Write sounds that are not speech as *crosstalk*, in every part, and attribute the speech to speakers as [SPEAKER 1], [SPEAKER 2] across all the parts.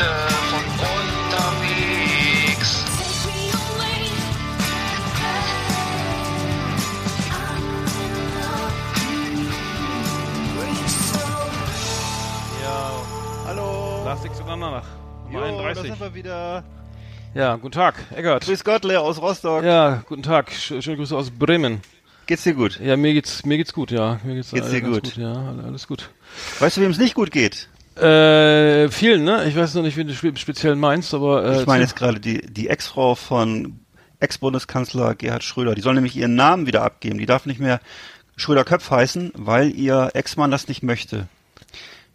[SPEAKER 1] Leute von unterwegs.
[SPEAKER 2] Ja,
[SPEAKER 3] Hallo.
[SPEAKER 2] Last Exit Andernach.
[SPEAKER 3] Jo,
[SPEAKER 2] Nummer
[SPEAKER 3] da
[SPEAKER 2] 31.
[SPEAKER 3] sind wir wieder.
[SPEAKER 2] Ja, guten Tag, Eckert.
[SPEAKER 3] Grüß Gott, Lea aus Rostock.
[SPEAKER 2] Ja, guten Tag. Sch schöne Grüße aus Bremen.
[SPEAKER 3] Geht's dir gut?
[SPEAKER 2] Ja, mir geht's, mir geht's gut, ja. Mir geht's,
[SPEAKER 3] Geht's dir
[SPEAKER 2] ganz
[SPEAKER 3] gut?
[SPEAKER 2] Ja, alle- alles gut.
[SPEAKER 3] Weißt du, wem es nicht gut geht?
[SPEAKER 2] Äh, vielen, ne? Ich weiß noch nicht, wie du spe- speziell meinst, aber, äh,
[SPEAKER 3] Ich meine jetzt gerade die, die Ex-Frau von Ex-Bundeskanzler Gerhard Schröder. Die soll nämlich ihren Namen wieder abgeben. Die darf nicht mehr Schröder-Köpf heißen, weil ihr Ex-Mann das nicht möchte.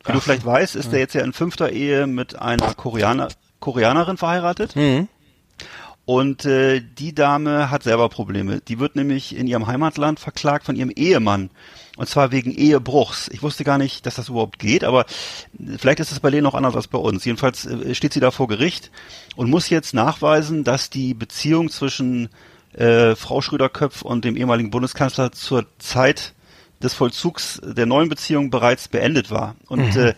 [SPEAKER 3] Wie du vielleicht weißt, ist er jetzt ja in fünfter Ehe mit einer Koreaner, Koreanerin verheiratet.
[SPEAKER 2] Mhm.
[SPEAKER 3] Und äh, die Dame hat selber Probleme. Die wird nämlich in ihrem Heimatland verklagt von ihrem Ehemann. Und zwar wegen Ehebruchs. Ich wusste gar nicht, dass das überhaupt geht, aber vielleicht ist es bei denen auch anders als bei uns. Jedenfalls äh, steht sie da vor Gericht und muss jetzt nachweisen, dass die Beziehung zwischen äh, Frau Schröder-Köpf und dem ehemaligen Bundeskanzler zur Zeit des Vollzugs der neuen Beziehung bereits beendet war. Und äh,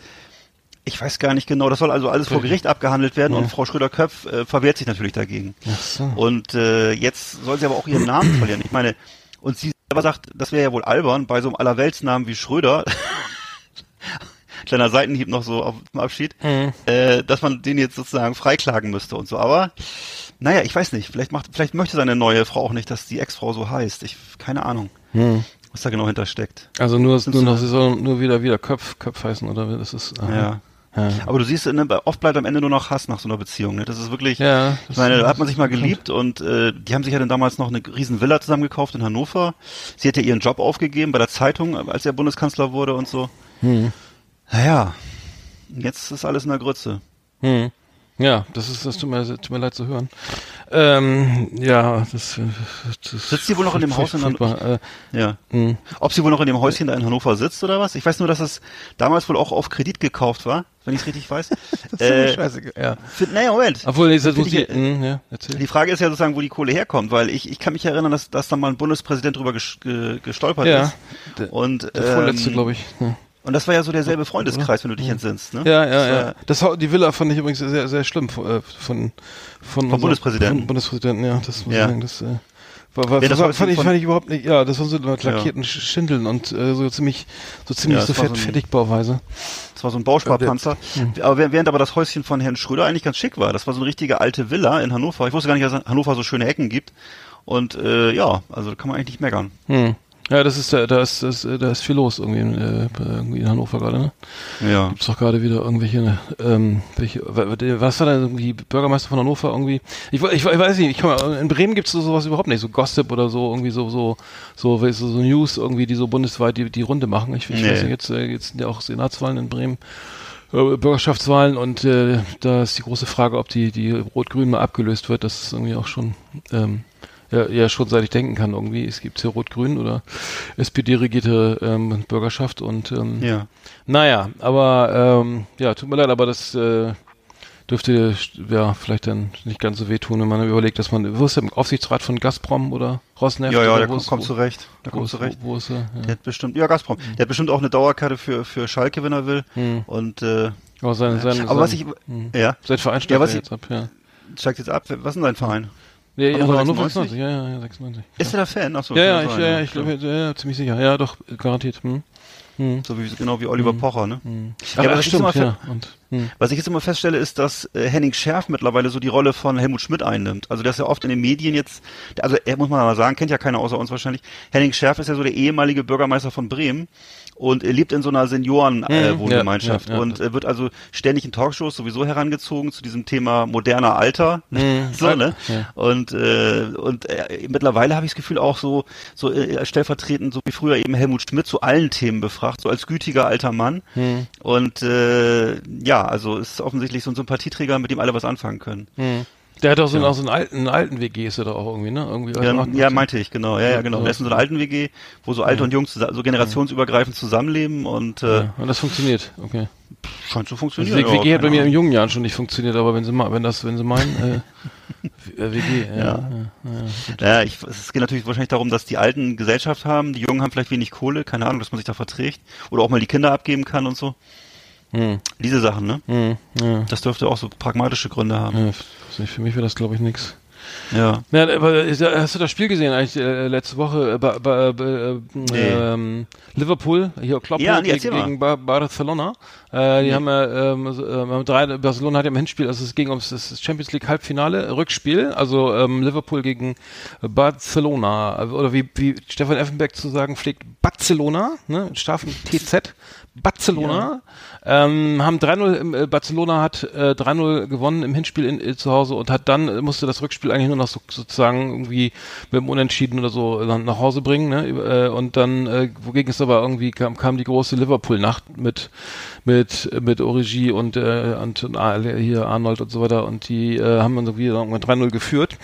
[SPEAKER 3] ich weiß gar nicht genau, das soll also alles vor Gericht abgehandelt werden und Frau Schröder-Köpf äh, verwehrt sich natürlich dagegen.
[SPEAKER 2] Ach so.
[SPEAKER 3] Und äh, jetzt soll sie aber auch ihren Namen verlieren. Ich meine, und sie selber sagt, das wäre ja wohl albern bei so einem Allerweltsnamen wie Schröder. *laughs* Kleiner Seitenhieb noch so auf dem Abschied, äh, dass man den jetzt sozusagen freiklagen müsste und so. Aber naja, ich weiß nicht. Vielleicht macht, vielleicht möchte seine neue Frau auch nicht, dass die Ex-Frau so heißt. Ich keine Ahnung, was da genau hintersteckt.
[SPEAKER 2] Also nur, nur noch, sie soll nur wieder, wieder Köpf, Köpf heißen, oder? Das ist, aha.
[SPEAKER 3] Ja.
[SPEAKER 2] Ja.
[SPEAKER 3] Aber du siehst, ne, oft bleibt am Ende nur noch Hass nach so einer Beziehung. Ne? Das ist wirklich,
[SPEAKER 2] Ja,
[SPEAKER 3] ich
[SPEAKER 2] das-
[SPEAKER 3] meine, da hat man sich mal geliebt und äh, die haben sich ja dann damals noch eine riesen Villa zusammen gekauft in Hannover. Sie hat ja ihren Job aufgegeben bei der Zeitung, als er Bundeskanzler wurde und so.
[SPEAKER 2] Hm.
[SPEAKER 3] Naja, jetzt ist alles in der Grütze.
[SPEAKER 2] Hm. Ja, das ist, das tut mir, tut mir leid zu hören. Ähm, ja, das, das
[SPEAKER 3] Sitzt sie wohl noch in dem Haus in
[SPEAKER 2] furchtbar, äh,
[SPEAKER 3] Ja.
[SPEAKER 2] hm.
[SPEAKER 3] Ob sie wohl noch in dem Häuschen da in Hannover sitzt oder was? Ich weiß nur, dass es damals wohl auch auf Kredit gekauft war, wenn ich es richtig weiß. *laughs* äh,
[SPEAKER 2] Scheiße, ja.
[SPEAKER 3] für, naja, Moment.
[SPEAKER 2] Obwohl, nee, das muss ich, hm, ja, erzähl.
[SPEAKER 3] Die Frage ist ja sozusagen, wo die Kohle herkommt, weil ich, ich kann mich erinnern, dass, dass da mal ein Bundespräsident drüber ges, ge, gestolpert
[SPEAKER 2] Ja,
[SPEAKER 3] ist.
[SPEAKER 2] der-
[SPEAKER 3] und,
[SPEAKER 2] Der vorletzte,
[SPEAKER 3] ähm,
[SPEAKER 2] glaube ich. Ja.
[SPEAKER 3] Und das war ja so derselbe Freundeskreis, wenn du dich entsinnst, ne?
[SPEAKER 2] Ja,
[SPEAKER 3] Das
[SPEAKER 2] ja,
[SPEAKER 3] war-
[SPEAKER 2] ja. Das, Hau- die Villa fand ich übrigens sehr, sehr schlimm äh, von, von, unserem-
[SPEAKER 3] Bundespräsidenten.
[SPEAKER 2] Von Bundespräsidenten, ja, das muss
[SPEAKER 3] Ja.
[SPEAKER 2] ich sagen. Das, äh, war, war,
[SPEAKER 3] Ja, das
[SPEAKER 2] war, fand, ich,
[SPEAKER 3] von-
[SPEAKER 2] fand ich überhaupt nicht, ja, das waren so lackierten Sch Schindeln und äh, so ziemlich, so ziemlich
[SPEAKER 3] Ja,
[SPEAKER 2] so
[SPEAKER 3] das war
[SPEAKER 2] fett,
[SPEAKER 3] so ein-
[SPEAKER 2] Fertigbauweise.
[SPEAKER 3] Das war so ein Bausparpanzer.
[SPEAKER 2] Hm.
[SPEAKER 3] Aber während- während aber das Häuschen von Herrn Schröder eigentlich ganz schick war. Das war so eine richtige alte Villa in Hannover. Ich wusste gar nicht, dass Hannover so schöne Ecken gibt. Und äh, ja, also da kann man eigentlich nicht meckern.
[SPEAKER 2] Hm. Ja, das ist, da, da ist, das, äh, da ist viel los irgendwie in, äh, irgendwie in Hannover gerade, ne?
[SPEAKER 3] Ja.
[SPEAKER 2] Gibt's doch gerade wieder irgendwelche, ähm, welche, wa- wa- was war da irgendwie Bürgermeister von Hannover irgendwie? Ich, ich, ich weiß nicht, ich mal, in Bremen gibt's so sowas überhaupt nicht, so Gossip oder so, irgendwie so, so, so, du, so News irgendwie, die so bundesweit die, die Runde machen. Ich, ich
[SPEAKER 3] Nee.
[SPEAKER 2] weiß nicht, jetzt, äh, jetzt sind ja auch Senatswahlen in Bremen. äh, Bürgerschaftswahlen und äh, da ist die große Frage, ob die, die Rot-Grün mal abgelöst wird. Das ist irgendwie auch schon ähm, ja, ja schon seit ich denken kann irgendwie. Es gibt hier Rot-Grün oder SPD-regierte ähm, Bürgerschaft und ähm,
[SPEAKER 3] Ja.
[SPEAKER 2] naja, aber ähm, ja, tut mir leid, aber das äh, dürfte ja vielleicht dann nicht ganz so wehtun, wenn man überlegt, dass man, wo ist der im Aufsichtsrat von Gazprom oder Rosneft?
[SPEAKER 3] Ja, ja, der kommt,
[SPEAKER 2] ist-
[SPEAKER 3] kommt
[SPEAKER 2] wo-
[SPEAKER 3] zurecht. Der
[SPEAKER 2] Wo
[SPEAKER 3] kommt
[SPEAKER 2] ist,
[SPEAKER 3] zurecht.
[SPEAKER 2] wo, ist er?
[SPEAKER 3] Der
[SPEAKER 2] Ja.
[SPEAKER 3] hat bestimmt, ja, Gazprom. Der hat bestimmt auch eine Dauerkarte für, für Schalke, wenn er will.
[SPEAKER 2] Hm.
[SPEAKER 3] Und, äh,
[SPEAKER 2] Aber sein, sein,
[SPEAKER 3] aber was ich,
[SPEAKER 2] sein, hm.
[SPEAKER 3] ja,
[SPEAKER 2] Seit Verein steigt
[SPEAKER 3] Ja, was
[SPEAKER 2] er
[SPEAKER 3] ich-
[SPEAKER 2] jetzt ab, ja.
[SPEAKER 3] steigt jetzt ab. Was ist denn dein Verein?
[SPEAKER 2] Ja, ja,
[SPEAKER 3] Hannover
[SPEAKER 2] aber nur
[SPEAKER 3] 96?
[SPEAKER 2] 96, ja, ja, ja, 96.
[SPEAKER 3] Ist er der Fan? Achso,
[SPEAKER 2] Ja, ja, ich, ja, ich glaube, ja, ziemlich sicher. Ja, doch, garantiert. Hm. Hm.
[SPEAKER 3] So wie, genau wie Oliver Pocher, ne?
[SPEAKER 2] Hm.
[SPEAKER 3] Ja, aber ist
[SPEAKER 2] stimmt, ja. Und,
[SPEAKER 3] Was ich jetzt immer feststelle, ist, dass äh, Henning Schärf mittlerweile so die Rolle von Helmut Schmidt einnimmt. Also der ist ja oft in den Medien jetzt, also er muss man mal sagen, kennt ja keiner außer uns wahrscheinlich. Henning Schärf ist ja so der ehemalige Bürgermeister von Bremen und er lebt in so einer Seniorenwohngemeinschaft äh, Wohngemeinschaft
[SPEAKER 2] ja, ja, ja.
[SPEAKER 3] und äh, wird also ständig in Talkshows sowieso herangezogen zu diesem Thema moderner Alter. *laughs* so, ne? Und, äh, und äh, mittlerweile habe ich das Gefühl auch so, so äh, stellvertretend, so wie früher eben Helmut Schmidt zu allen Themen befragt, so als gütiger alter Mann.
[SPEAKER 2] Hm.
[SPEAKER 3] Und äh, ja, also ist offensichtlich so ein Sympathieträger, mit dem alle was anfangen können.
[SPEAKER 2] Der hat auch so, auch so einen alten, einen alten WG ist er doch auch irgendwie, ne? Irgendwie
[SPEAKER 3] Ja, ja, meinte ich, genau. Ja, ja, genau. Der ist in so einer alten WG, wo so alte und jung zusa- so generationsübergreifend zusammenleben und äh,
[SPEAKER 2] Ja, und das funktioniert, okay.
[SPEAKER 3] scheint zu
[SPEAKER 2] Also
[SPEAKER 3] funktionieren.
[SPEAKER 2] die
[SPEAKER 3] ja,
[SPEAKER 2] WG hat bei mir in
[SPEAKER 3] Ahnung.
[SPEAKER 2] jungen Jahren schon nicht funktioniert, aber wenn sie mal, wenn das, wenn sie meinen, äh, *laughs* äh, WG, ja, ja.
[SPEAKER 3] Ja, ich, es geht natürlich wahrscheinlich darum, dass die Alten Gesellschaft haben, die Jungen haben vielleicht wenig Kohle, keine Ahnung, dass man sich da verträgt oder auch mal die Kinder abgeben kann und so.
[SPEAKER 2] Hm,
[SPEAKER 3] Diese Sachen, ne?
[SPEAKER 2] hm, ja.
[SPEAKER 3] Das dürfte auch so pragmatische Gründe haben.
[SPEAKER 2] ja. Für mich wäre das, glaube ich, nix.
[SPEAKER 3] Ja.
[SPEAKER 2] Ja, aber hast du das Spiel gesehen eigentlich äh, letzte Woche? Äh, ba, ba, ba, äh, ähm, Liverpool, hier Klopp
[SPEAKER 3] Ja, nee,
[SPEAKER 2] gegen, gegen ba Barcelona. Äh, die haben ja, ähm, ähm, drei, Barcelona hat ja im Hinspiel, also es ging ums das Champions League Halbfinale, Rückspiel, also ähm, Liverpool gegen Barcelona. Oder wie, wie Stefan Effenberg zu sagen pflegt, Barcelona, ne, scharfen TZ, Barcelona. Ähm, haben 3-0, im, äh, Barcelona hat äh, 3-0 gewonnen im Hinspiel in, äh, zu Hause und hat dann, äh, musste das Rückspiel eigentlich nur noch so, sozusagen irgendwie mit dem Unentschieden oder so dann nach Hause bringen. Ne? Äh, und dann, äh, wogegen es aber irgendwie kam, kam die große Liverpool-Nacht mit mit mit Origi und, äh, und, ah, hier Arnold und so weiter und die äh, haben dann irgendwie irgendwann 3-0 geführt.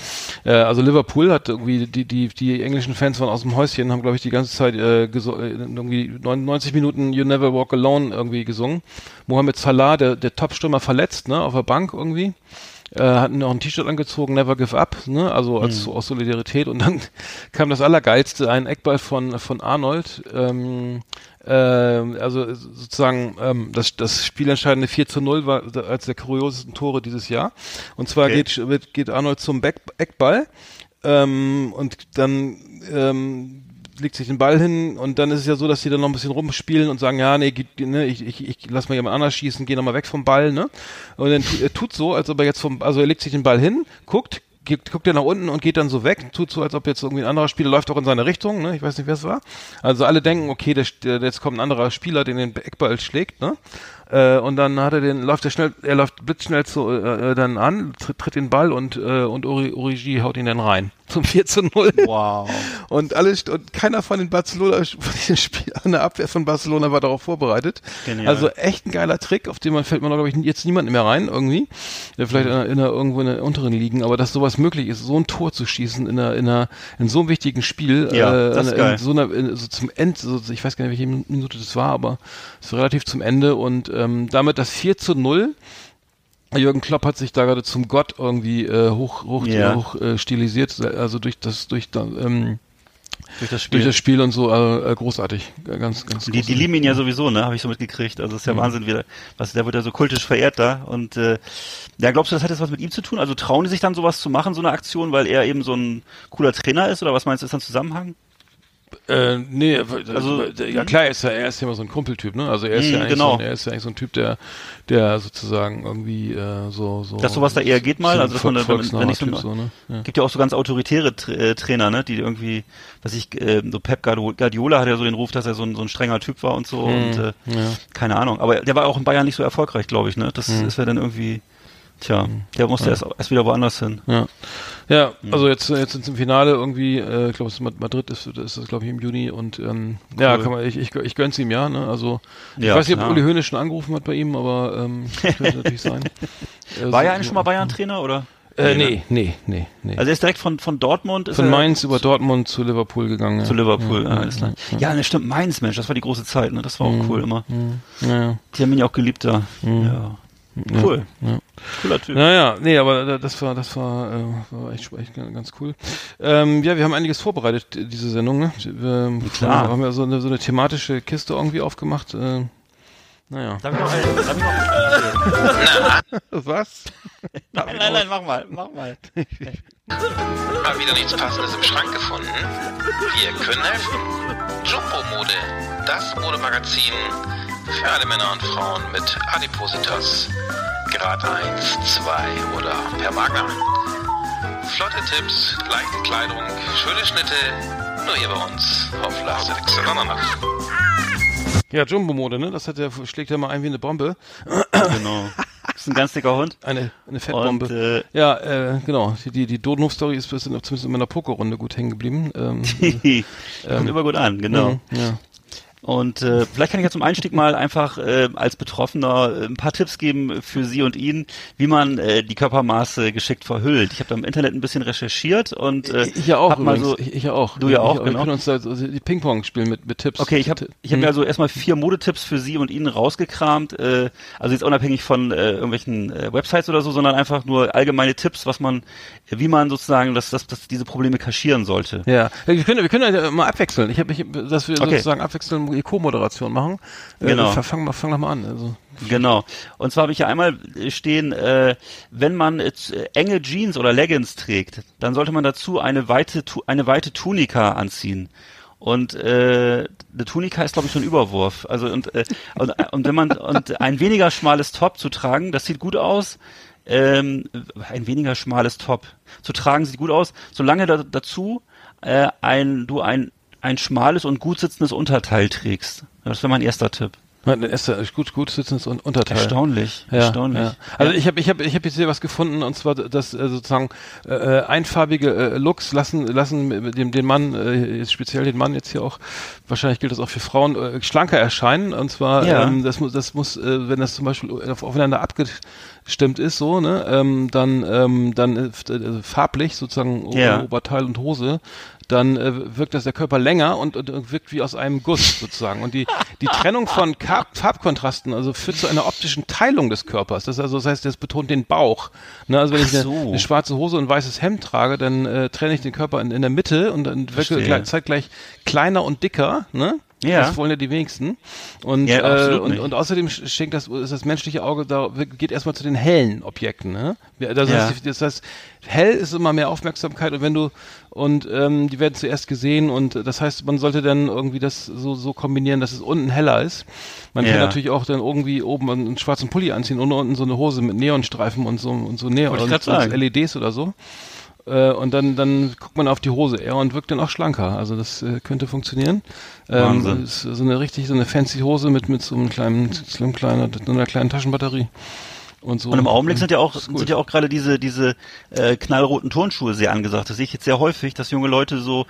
[SPEAKER 2] Äh, also Liverpool hat irgendwie die die die englischen Fans waren aus dem Häuschen, haben glaube ich die ganze Zeit äh, äh, irgendwie 90 Minuten You Never Walk Alone irgendwie gesungen. Mohamed Salah, der der Topstürmer verletzt, ne, auf der Bank irgendwie. Äh, hatten noch ein T-Shirt angezogen, Never Give Up, ne? Also als aus Solidarität und dann *laughs* kam das Allergeilste, ein Eckball von von Arnold, ähm, ähm, also sozusagen ähm, das, das spielentscheidende 4 zu 0 war als der kuriosesten Tore dieses Jahr. Und zwar
[SPEAKER 3] Okay.
[SPEAKER 2] geht, geht Arnold zum Back, Eckball ähm, und dann ähm, legt sich den Ball hin und dann ist es ja so, dass die dann noch ein bisschen rumspielen und sagen, ja, nee, geht, ne, ich, ich, ich lass mal jemand anders schießen, geh noch mal weg vom Ball, ne? Und dann er tut so, als ob er jetzt vom, also er legt sich den Ball hin, guckt, geht, guckt er nach unten und geht dann so weg, tut so, als ob jetzt irgendwie ein anderer Spieler läuft auch in seine Richtung, ne? Ich weiß nicht, wer es war. Also alle denken, okay, der, der, jetzt kommt ein anderer Spieler, den den Eckball schlägt, ne? Äh, und dann hat er den, läuft er schnell, er läuft blitzschnell zu, äh, äh, dann an, tritt, tritt den Ball und, äh, und Ori, Origi haut ihn dann rein. *laughs* Zum 4 zu 0.
[SPEAKER 3] Wow.
[SPEAKER 2] Und alles und keiner von den Barcelona *laughs* von den Spielern in der Abwehr von Barcelona war darauf vorbereitet.
[SPEAKER 3] Genial.
[SPEAKER 2] Also echt ein geiler Trick, auf den man fällt man glaube ich jetzt niemand mehr rein irgendwie. Ja, vielleicht in, einer, in einer, irgendwo in der unteren Ligen, aber dass sowas möglich ist, so ein Tor zu schießen in einer in einer in so einem wichtigen Spiel,
[SPEAKER 3] Ja,
[SPEAKER 2] äh,
[SPEAKER 3] das ist
[SPEAKER 2] in, in so einer in, so zum End, so, ich weiß gar nicht, welche Minute das war, aber es war relativ zum Ende und ähm, damit das 4 zu 0 Jürgen Klopp hat sich da gerade zum Gott irgendwie äh, hoch, hoch,
[SPEAKER 3] Ja.
[SPEAKER 2] hoch äh, stilisiert, also durch das, durch ähm,
[SPEAKER 3] Durch das Spiel.
[SPEAKER 2] durch das Spiel und so äh, äh, großartig, ganz, ganz.
[SPEAKER 3] Die, die lieben ihn ja sowieso, ne? Habe ich so mitgekriegt. Also ist ja Wahnsinn, wie der, was der wird ja so kultisch verehrt da. Und äh, ja, glaubst du, das hat jetzt was mit ihm zu tun? Also trauen die sich dann sowas zu machen, so eine Aktion, weil er eben so ein cooler Trainer ist? Oder was meinst du, ist da ein Zusammenhang?
[SPEAKER 2] Äh, nee, also ja klar, er ist ja, er ist ja immer so ein Kumpeltyp, ne? Also er ist
[SPEAKER 3] Mhm,
[SPEAKER 2] ja eigentlich
[SPEAKER 3] genau.
[SPEAKER 2] so, ein- er ist ja eigentlich so ein Typ, der, der sozusagen irgendwie äh, so, so.
[SPEAKER 3] Dass sowas da eher geht mal?
[SPEAKER 2] so
[SPEAKER 3] Also, dass man da- wenn- wenn ich so
[SPEAKER 2] Typ so, ne? Ja.
[SPEAKER 3] Gibt ja auch so ganz autoritäre Tra- äh, Trainer, ne? Die irgendwie, was ich, äh, so Pep Guardiola hat ja so den Ruf, dass er so ein, so ein strenger Typ war und so. Und äh,
[SPEAKER 2] Mhm, ja.
[SPEAKER 3] keine Ahnung. Aber der war auch in Bayern nicht so erfolgreich, glaube ich, ne? Das
[SPEAKER 2] Mhm.
[SPEAKER 3] ist ja dann irgendwie, tja, der musste erst, erst wieder woanders hin.
[SPEAKER 2] Ja, ja also jetzt, jetzt sind im Finale irgendwie, äh, ich glaube, es ist Mad- Madrid ist, ist das, glaube ich, im Juni und ähm, ja, kann man, ich, ich, ich gönn's ihm ja, ne? Also ich
[SPEAKER 3] Ja,
[SPEAKER 2] weiß nicht, ob. Uli Hoeneß schon angerufen hat bei ihm, aber ähm, könnte natürlich *laughs* sein. Äh,
[SPEAKER 3] War
[SPEAKER 2] so-
[SPEAKER 3] er eigentlich schon mal Bayern-Trainer, oder?
[SPEAKER 2] Äh,
[SPEAKER 3] ne?
[SPEAKER 2] nee, nee, nee, nee.
[SPEAKER 3] Also er ist direkt von, von Dortmund ist
[SPEAKER 2] Von Mainz über Dortmund zu Liverpool gegangen. Ja.
[SPEAKER 3] zu Liverpool.
[SPEAKER 2] Ja,
[SPEAKER 3] Ja,
[SPEAKER 2] ja,
[SPEAKER 3] alles klar. ja, ne, stimmt, Mainz, Mensch, das war die große Zeit, ne? Das war auch cool immer.
[SPEAKER 2] ja, ja.
[SPEAKER 3] Die haben ihn ja auch geliebt da. Ja. Cool.
[SPEAKER 2] Ja.
[SPEAKER 3] Cooler Typ.
[SPEAKER 2] Naja, nee, aber da- das war, das war, äh, war echt, echt ganz cool. Ähm, ja, wir haben einiges vorbereitet, die- diese Sendung, ne? Wir
[SPEAKER 3] Klar.
[SPEAKER 2] haben ja so eine, so eine thematische Kiste irgendwie aufgemacht. Äh, naja.
[SPEAKER 3] Darf ich noch, einen- darf ich noch *laughs*
[SPEAKER 2] Was?
[SPEAKER 3] nein, nein, nein, mach mal, mach mal. *laughs*
[SPEAKER 1] Mal wieder nichts Passendes im Schrank gefunden? Wir können helfen. Jumbo Mode, das Modemagazin Für alle Männer und Frauen mit Adipositas. Grad 1, 2 oder per Magna. Flotte Tipps, leichte Kleidung, schöne Schnitte. Nur hier bei uns auf Last Extra
[SPEAKER 2] Ja, Jumbo-Mode, ne? Das hat der, schlägt ja mal ein wie eine Bombe.
[SPEAKER 3] Genau. Das ist ein ganz dicker Hund.
[SPEAKER 2] Eine, eine Fettbombe.
[SPEAKER 3] Und, äh,
[SPEAKER 2] ja, äh, genau. Die, die, die Dodenhof-Story ist zumindest in meiner Pokerrunde gut hängen geblieben. Ähm, *laughs*
[SPEAKER 3] Kommt immer gut an, genau.
[SPEAKER 2] mhm, Ja.
[SPEAKER 3] Und äh, vielleicht kann ich ja zum Einstieg mal einfach äh, als Betroffener äh, ein paar Tipps geben für Sie und ihn, wie man äh, die Körpermaße geschickt verhüllt. Ich habe da im Internet ein bisschen recherchiert und äh,
[SPEAKER 2] Ich ja auch
[SPEAKER 3] mal so
[SPEAKER 2] ich, ich ja auch.
[SPEAKER 3] Du ja auch,
[SPEAKER 2] ich, Wir
[SPEAKER 3] genau.
[SPEAKER 2] können uns da so die Ping-Pong spielen mit, mit Tipps.
[SPEAKER 3] Okay, ich habe ich hab mir also erstmal vier Modetipps für Sie und ihn rausgekramt. Äh, also jetzt unabhängig von äh, irgendwelchen äh, Websites oder so, sondern einfach nur allgemeine Tipps, was man, wie man sozusagen das, das, das diese Probleme kaschieren sollte.
[SPEAKER 2] Ja, wir können, wir können ja mal abwechseln. Ich habe, ich, dass wir
[SPEAKER 3] Okay.
[SPEAKER 2] sozusagen abwechseln die Co-Moderation machen. Äh,
[SPEAKER 3] Genau.
[SPEAKER 2] Fang, fang, mal, fang doch mal an. Also,
[SPEAKER 3] Genau. Und zwar habe ich ja einmal äh, stehen, äh, wenn man äh, enge Jeans oder Leggings trägt, dann sollte man dazu eine weite, eine weite Tunika anziehen. Und äh, eine Tunika ist glaube ich schon Überwurf. Also und, äh, und, und wenn man und ein weniger schmales Top zu tragen, das sieht gut aus. Ähm, ein weniger schmales Top zu tragen sieht gut aus, solange da, dazu äh, ein du ein ein schmales und gut sitzendes Unterteil trägst. Das wäre mein erster Tipp.
[SPEAKER 2] Mein erster gut, gut sitzendes Un- Unterteil.
[SPEAKER 3] Erstaunlich,
[SPEAKER 2] Ja,
[SPEAKER 3] erstaunlich.
[SPEAKER 2] Ja. Also ich habe ich habe ich habe jetzt hier was gefunden und zwar dass äh, sozusagen äh, einfarbige äh, Looks lassen lassen dem den Mann äh, jetzt speziell den Mann jetzt hier auch wahrscheinlich gilt das auch für Frauen äh, schlanker erscheinen und zwar
[SPEAKER 3] Ja.
[SPEAKER 2] ähm, das muss das muss äh, wenn das zum Beispiel auf, aufeinander abgestimmt ist so ne ähm, dann ähm, dann äh, äh, farblich sozusagen
[SPEAKER 3] Ja.
[SPEAKER 2] Oberteil und Hose dann äh, wirkt das der Körper länger und, und, wirkt wie aus einem Guss sozusagen. Und die, die Trennung von Ka Farbkontrasten also führt zu einer optischen Teilung des Körpers. Das, also, das heißt, das betont den Bauch. Ne, also wenn ich eine,
[SPEAKER 3] so.
[SPEAKER 2] eine schwarze Hose und ein weißes Hemd trage, dann äh, trenne ich den Körper in, in der Mitte und dann wirke
[SPEAKER 3] Verstehe.
[SPEAKER 2] gleich, zeitgleich kleiner und dicker. Ne?
[SPEAKER 3] Ja.
[SPEAKER 2] Das wollen ja die wenigsten. Und,
[SPEAKER 3] Ja,
[SPEAKER 2] äh, und, und außerdem sch- schenkt das, ist das menschliche Auge da, geht erstmal zu den hellen Objekten. Ne? Das,
[SPEAKER 3] Ja.
[SPEAKER 2] heißt, das heißt, hell ist immer mehr Aufmerksamkeit und wenn du, und ähm, die werden zuerst gesehen und das heißt, man sollte dann irgendwie das so, so kombinieren, dass es unten heller ist. Man kann
[SPEAKER 3] Ja.
[SPEAKER 2] natürlich auch dann irgendwie oben einen schwarzen Pulli anziehen und unten so eine Hose mit Neonstreifen und so, und so Neon und, und LEDs oder so. Äh, und dann, dann guckt man auf die Hose eher und wirkt dann auch schlanker. Also das äh, könnte funktionieren. Ähm,
[SPEAKER 3] Wahnsinn.
[SPEAKER 2] ist so eine richtig, so eine fancy Hose mit, mit so einem kleinen, so einem kleinen, so einer kleinen Taschenbatterie. Und so.
[SPEAKER 3] Und im Augenblick sind ja auch sind ja auch gerade diese diese äh, knallroten Turnschuhe sehr angesagt. Das sehe ich jetzt sehr häufig, dass junge Leute so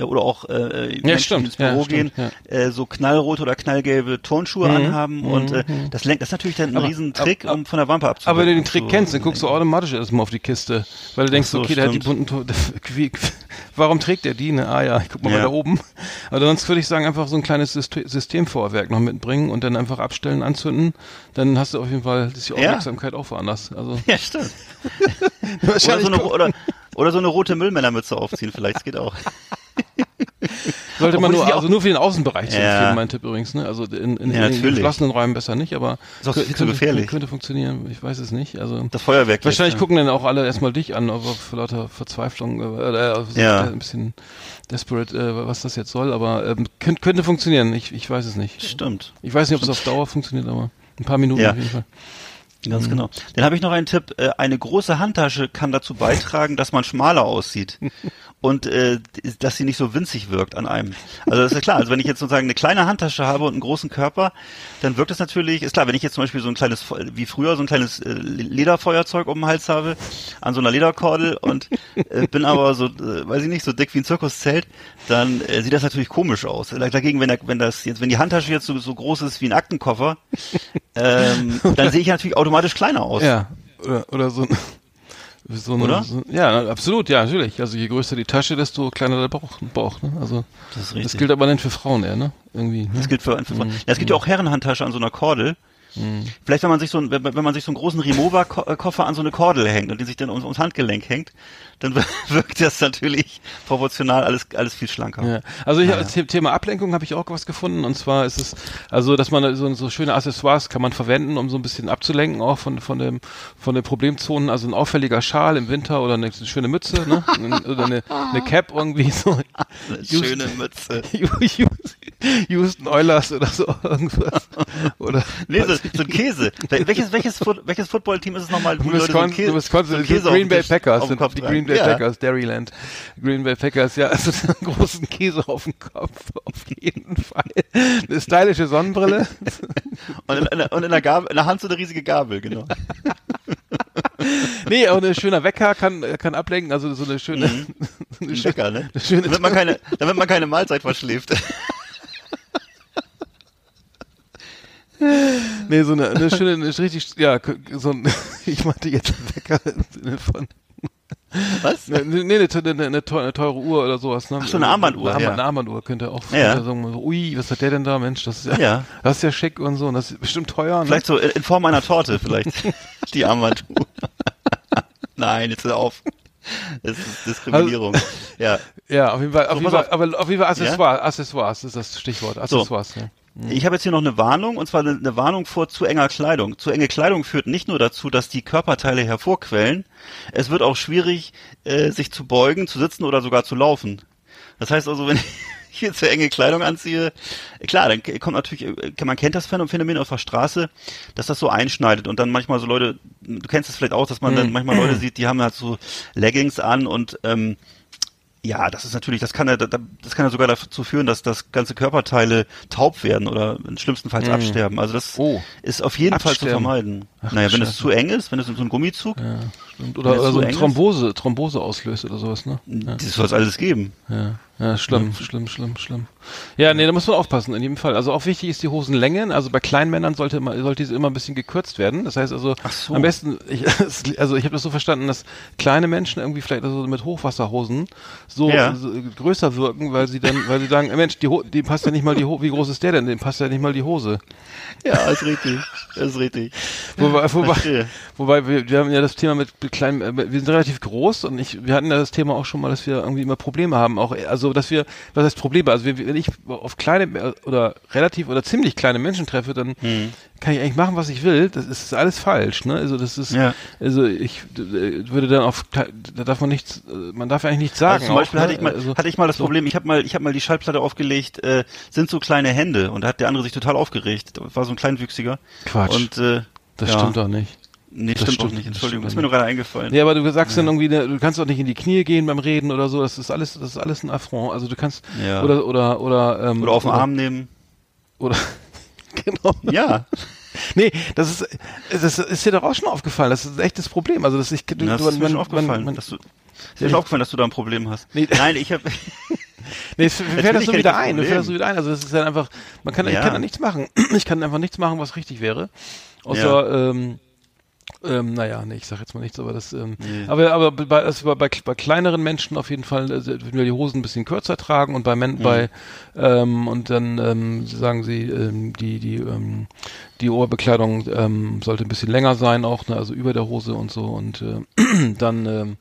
[SPEAKER 3] oder auch äh, Menschen,
[SPEAKER 2] stimmt.
[SPEAKER 3] ins Büro
[SPEAKER 2] Ja, stimmt,
[SPEAKER 3] gehen, äh, so knallrote oder knallgelbe Turnschuhe
[SPEAKER 2] Mhm.
[SPEAKER 3] anhaben und äh, das lenkt das ist natürlich dann ein
[SPEAKER 2] Aber-
[SPEAKER 3] riesen Trick,
[SPEAKER 2] aber-
[SPEAKER 3] um von der Wampe abzuwirken.
[SPEAKER 2] Aber wenn du den Trick
[SPEAKER 3] So-
[SPEAKER 2] kennst, dann guckst du automatisch erstmal auf die Kiste. Weil du denkst,
[SPEAKER 3] so,
[SPEAKER 2] okay, der hat die
[SPEAKER 3] stimmt.
[SPEAKER 2] bunten, Tu- *laughs* wie, warum trägt der die? Ne? Ah ja, ich guck mal
[SPEAKER 3] Ja.
[SPEAKER 2] mal da oben. Aber sonst würde ich sagen, einfach so ein kleines Syst- Systemvorwerk noch mitbringen und dann einfach abstellen, anzünden. Dann hast du auf jeden Fall die
[SPEAKER 3] Ja.
[SPEAKER 2] Aufmerksamkeit auch woanders. Also
[SPEAKER 3] Ja, stimmt. *laughs* Oder so, eine, oder, oder so eine rote Müllmännermütze aufziehen, vielleicht, das geht auch. *laughs* *laughs*
[SPEAKER 2] sollte man
[SPEAKER 3] obwohl
[SPEAKER 2] nur, also nur für den Außenbereich
[SPEAKER 3] Ja.
[SPEAKER 2] empfehlen, mein Tipp übrigens. Ne? Also in, in,
[SPEAKER 3] Ja,
[SPEAKER 2] in den geschlossenen Räumen besser nicht, aber
[SPEAKER 3] Ist auch
[SPEAKER 2] kö-
[SPEAKER 3] viel zu
[SPEAKER 2] könnte,
[SPEAKER 3] gefährlich.
[SPEAKER 2] könnte funktionieren. Ich weiß es nicht. Also
[SPEAKER 3] Das Feuerwerk.
[SPEAKER 2] Wahrscheinlich
[SPEAKER 3] jetzt,
[SPEAKER 2] gucken dann auch alle erstmal dich an, aber für lauter Verzweiflung, äh, äh,
[SPEAKER 3] Ja.
[SPEAKER 2] ein bisschen desperate, äh, was das jetzt soll, aber ähm, könnte, könnte funktionieren. Ich, ich weiß es nicht.
[SPEAKER 3] ja. Stimmt.
[SPEAKER 2] Ich weiß nicht, ob es auf Dauer funktioniert, aber ein paar Minuten
[SPEAKER 3] Ja.
[SPEAKER 2] auf jeden Fall.
[SPEAKER 3] Ganz genau. Dann habe ich noch einen Tipp. Äh, Eine große Handtasche kann dazu beitragen, dass man schmaler aussieht *laughs* und äh, dass sie nicht so winzig wirkt an einem. Also das ist ja klar. Also wenn ich jetzt sozusagen eine kleine Handtasche habe und einen großen Körper, dann wirkt es natürlich, ist klar, wenn ich jetzt zum Beispiel so ein kleines, wie früher, so ein kleines äh, Lederfeuerzeug um den Hals habe, an so einer Lederkordel und äh, bin aber so, äh, weiß ich nicht, so dick wie ein Zirkuszelt, dann äh, sieht das natürlich komisch aus. Dagegen, wenn, der, wenn das jetzt, wenn die Handtasche jetzt so, so groß ist wie ein Aktenkoffer, ähm, dann sehe ich natürlich automatisch kleiner aus.
[SPEAKER 2] Ja, oder, oder so, ein- so eine,
[SPEAKER 3] Oder?
[SPEAKER 2] So, ja, absolut, ja, natürlich. Also je größer die Tasche, desto kleiner der Bauch. Bauch ne? Also
[SPEAKER 3] Das ist
[SPEAKER 2] das gilt aber nicht für Frauen eher, ne? Irgendwie. Ne?
[SPEAKER 3] Das gilt für, für ja, es gibt ja auch Herrenhandtasche an so einer Kordel. Vielleicht, wenn man sich so, ein- wenn, wenn man sich so einen großen Remover-Koffer an so eine Kordel hängt und den sich dann ums, ums Handgelenk hängt, dann *laughs* wirkt das natürlich proportional alles, alles viel schlanker.
[SPEAKER 2] Ja. Also ich,
[SPEAKER 3] Naja.
[SPEAKER 2] Thema Ablenkung habe ich auch was gefunden und zwar ist es also, dass man so, so schöne Accessoires kann man verwenden, um so ein bisschen abzulenken auch von von dem von den Problemzonen. Also ein auffälliger Schal im Winter oder eine, schöne Mütze, ne? oder eine, eine Cap irgendwie so. *laughs*
[SPEAKER 3] Eine schöne Mütze. *laughs*
[SPEAKER 2] Houston Oilers oder so irgendwas. Oder
[SPEAKER 3] Nee, *laughs* so ein Käse. Welches, welches, welches Footballteam ist es nochmal? wo die Leute so
[SPEAKER 2] Wisconsin,
[SPEAKER 3] Käse-
[SPEAKER 2] Wisconsin,
[SPEAKER 3] so Käse
[SPEAKER 2] Green Bay Packers sind die? Green Bay
[SPEAKER 3] ja.
[SPEAKER 2] Packers, Dairyland. Green Bay Packers, ja, *laughs* also einen großen Käse auf dem Kopf, auf jeden Fall. Eine stylische Sonnenbrille. *laughs*
[SPEAKER 3] Und in, in, der- und in, der Gabel, in der Hand so eine riesige Gabel, genau.
[SPEAKER 2] Nee, auch ein schöner Wecker kann, kann ablenken, also so eine schöne,
[SPEAKER 3] Mhm.
[SPEAKER 2] eine
[SPEAKER 3] Ein
[SPEAKER 2] schöne,
[SPEAKER 3] Wecker, ne?
[SPEAKER 2] eine schöne
[SPEAKER 3] Damit man keine, damit man keine Mahlzeit verschläft. *laughs*
[SPEAKER 2] nee, so eine, eine schöne, eine richtig, ja, so ein, *laughs* ich meinte jetzt Wecker im Sinne von, *laughs*
[SPEAKER 3] Was?
[SPEAKER 2] ne, nee, eine, eine, eine, teure, Uhr oder sowas, ne?
[SPEAKER 3] Ach so, eine Armbanduhr,
[SPEAKER 2] Eine, Armband-
[SPEAKER 3] ja.
[SPEAKER 2] eine Armbanduhr könnte auch
[SPEAKER 3] Ja.
[SPEAKER 2] sagen, so, ui, was hat der denn da, Mensch, das ist ja,
[SPEAKER 3] Ja.
[SPEAKER 2] das ist ja schick und so, und das ist bestimmt teuer, ne?
[SPEAKER 3] Vielleicht so in Form einer Torte, vielleicht. Die Armbanduhr. Nein, jetzt hör auf. Das ist Diskriminierung. Ja.
[SPEAKER 2] Ja, auf jeden Fall, auf
[SPEAKER 3] So,
[SPEAKER 2] jeden Fall, aber auf jeden Fall Accessoires, Accessoires ist das Stichwort, Accessoires, ja.
[SPEAKER 3] Ich habe jetzt hier noch eine Warnung, und zwar eine, Warnung vor zu enger Kleidung. Zu enge Kleidung führt nicht nur dazu, dass die Körperteile hervorquellen, es wird auch schwierig, äh, sich zu beugen, zu sitzen oder sogar zu laufen. Das heißt also, wenn *laughs* ich hier zu enge Kleidung anziehe, klar, dann kommt natürlich, äh, man kennt das Phänomen auf der Straße, dass das so einschneidet und dann manchmal so Leute, du kennst es vielleicht auch, dass man dann manchmal Leute *clears throat* sieht, die haben halt so Leggings an und ähm, ja, das ist natürlich, das kann ja, das kann ja sogar dazu führen, dass das ganze Körperteile taub werden oder schlimmstenfalls absterben. Also das
[SPEAKER 2] Oh.
[SPEAKER 3] ist auf jeden Fall zu
[SPEAKER 2] Absterben.
[SPEAKER 3] vermeiden.
[SPEAKER 2] Ach,
[SPEAKER 3] naja, wenn es zu eng ist, wenn es in so ein Gummizug,
[SPEAKER 2] Ja, stimmt. Oder, oder so
[SPEAKER 3] eng
[SPEAKER 2] eine
[SPEAKER 3] ist?
[SPEAKER 2] Thrombose, Thrombose auslöst oder sowas, ne? Ja.
[SPEAKER 3] das soll es alles geben.
[SPEAKER 2] Ja, ja, schlimm, schlimm, schlimm, schlimm. Ja, nee, da muss man aufpassen, in jedem Fall. Also auch wichtig ist die Hosenlänge. Also bei kleinen Männern sollte immer, sollte diese immer ein bisschen gekürzt werden. Das heißt also,
[SPEAKER 3] so.
[SPEAKER 2] am besten, ich, *laughs* also ich habe das so verstanden, dass kleine Menschen irgendwie vielleicht also mit Hochwasserhosen so,
[SPEAKER 3] Ja.
[SPEAKER 2] so größer wirken, weil sie dann, weil sie sagen, "Ey, Mensch, die, Ho die passt ja nicht mal die Ho wie groß ist der denn? Dem passt ja nicht mal die Hose.
[SPEAKER 3] Ja, ist richtig. ist richtig.
[SPEAKER 2] Wobei, wobei, wobei wir, wir haben ja das Thema mit, mit kleinen, äh, wir sind relativ groß und ich, wir hatten ja das Thema auch schon mal, dass wir irgendwie immer Probleme haben, auch, also dass wir, was heißt Probleme, also wenn ich auf kleine oder relativ oder ziemlich kleine Menschen treffe, dann
[SPEAKER 3] Hm.
[SPEAKER 2] kann ich eigentlich machen, was ich will, das ist alles falsch, ne, also das ist,
[SPEAKER 3] Ja.
[SPEAKER 2] also ich äh, würde dann auf, da darf man nichts, äh, man darf eigentlich nichts sagen.
[SPEAKER 3] Also zum Beispiel
[SPEAKER 2] auch,
[SPEAKER 3] hatte
[SPEAKER 2] ne?
[SPEAKER 3] ich mal,
[SPEAKER 2] also,
[SPEAKER 3] hatte ich mal das
[SPEAKER 2] so.
[SPEAKER 3] Problem, ich habe mal, ich habe mal die Schallplatte aufgelegt, äh, sind so kleine Hände und da hat der andere sich total aufgeregt. Das war so ein kleinwüchsiger.
[SPEAKER 2] Quatsch.
[SPEAKER 3] Und äh,
[SPEAKER 2] Das
[SPEAKER 3] ja.
[SPEAKER 2] stimmt doch nicht.
[SPEAKER 3] Nee,
[SPEAKER 2] Das
[SPEAKER 3] stimmt,
[SPEAKER 2] stimmt-
[SPEAKER 3] auch nicht.
[SPEAKER 2] das
[SPEAKER 3] Entschuldigung, ist mir nur gerade eingefallen.
[SPEAKER 2] Nee, aber du sagst dann irgendwie, ne, du kannst doch nicht in die Knie gehen beim Reden oder so, das ist alles, das ist alles ein Affront. Also du kannst,
[SPEAKER 3] Ja.
[SPEAKER 2] oder, oder, oder, ähm,
[SPEAKER 3] Oder auf den Arm nehmen.
[SPEAKER 2] Oder, *laughs* genau.
[SPEAKER 3] Ja.
[SPEAKER 2] Nee, das ist, das ist dir doch auch schon aufgefallen. Das ist echt das Problem. Also, dass ich, du,
[SPEAKER 3] Das
[SPEAKER 2] du-
[SPEAKER 3] ist mir schon
[SPEAKER 2] man-
[SPEAKER 3] aufgefallen,
[SPEAKER 2] man- man-
[SPEAKER 3] dass du, ist mir schon aufgefallen, dass du da ein Problem hast.
[SPEAKER 2] Nee.
[SPEAKER 3] Nein, ich habe, *laughs*
[SPEAKER 2] Nee, *laughs* es fällt das so
[SPEAKER 3] ich
[SPEAKER 2] wieder
[SPEAKER 3] das
[SPEAKER 2] ein. Fällt das so wieder ein. Also, das ist dann einfach, man kann, ich
[SPEAKER 3] Ja.
[SPEAKER 2] kann da nichts machen. *clears throat* Ich kann einfach nichts machen, was richtig wäre. Außer, ähm, ähm, naja, nee, ich sag jetzt mal nichts, aber das, ähm,
[SPEAKER 3] Nee.
[SPEAKER 2] aber, aber bei, also bei, bei, kleineren Menschen auf jeden Fall äh, würden wir die Hosen ein bisschen kürzer tragen und bei, Men
[SPEAKER 3] Mhm.
[SPEAKER 2] bei ähm, und dann ähm, sagen sie, ähm, die, die, ähm, die Oberbekleidung ähm, sollte ein bisschen länger sein auch, ne, also über der Hose und so und äh, *clears throat* dann ähm,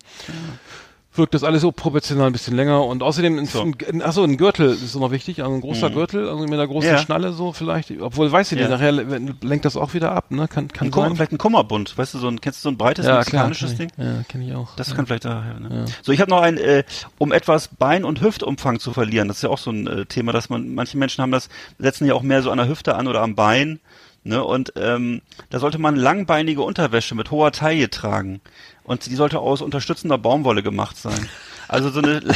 [SPEAKER 2] wirkt das alles so proportional ein bisschen länger und außerdem ein,
[SPEAKER 3] So.
[SPEAKER 2] ein, achso, ein Gürtel ist noch wichtig, also ein großer Gürtel, also mit einer großen
[SPEAKER 3] Ja.
[SPEAKER 2] Schnalle so vielleicht, obwohl weiß ich nicht,
[SPEAKER 3] Ja.
[SPEAKER 2] nachher le- lenkt das auch wieder ab, ne? Kann kann
[SPEAKER 3] ein Kummer, vielleicht ein Kummerbund. Weißt du, so ein, kennst du so ein breites
[SPEAKER 2] Ja, klar,
[SPEAKER 3] mexikanisches
[SPEAKER 2] kenn
[SPEAKER 3] Ding?
[SPEAKER 2] Ja, kenne ich auch.
[SPEAKER 3] Das
[SPEAKER 2] ja.
[SPEAKER 3] kann vielleicht daher. Ne? So, ich habe noch ein, äh, um etwas Bein- und Hüftumfang zu verlieren. Das ist ja auch so ein äh, Thema, dass man, manche Menschen haben das, setzen ja auch mehr so an der Hüfte an oder am Bein. Ne? Und ähm, da sollte man langbeinige Unterwäsche mit hoher Taille tragen. Und die sollte aus unterstützender Baumwolle gemacht sein. Also so eine. *laughs*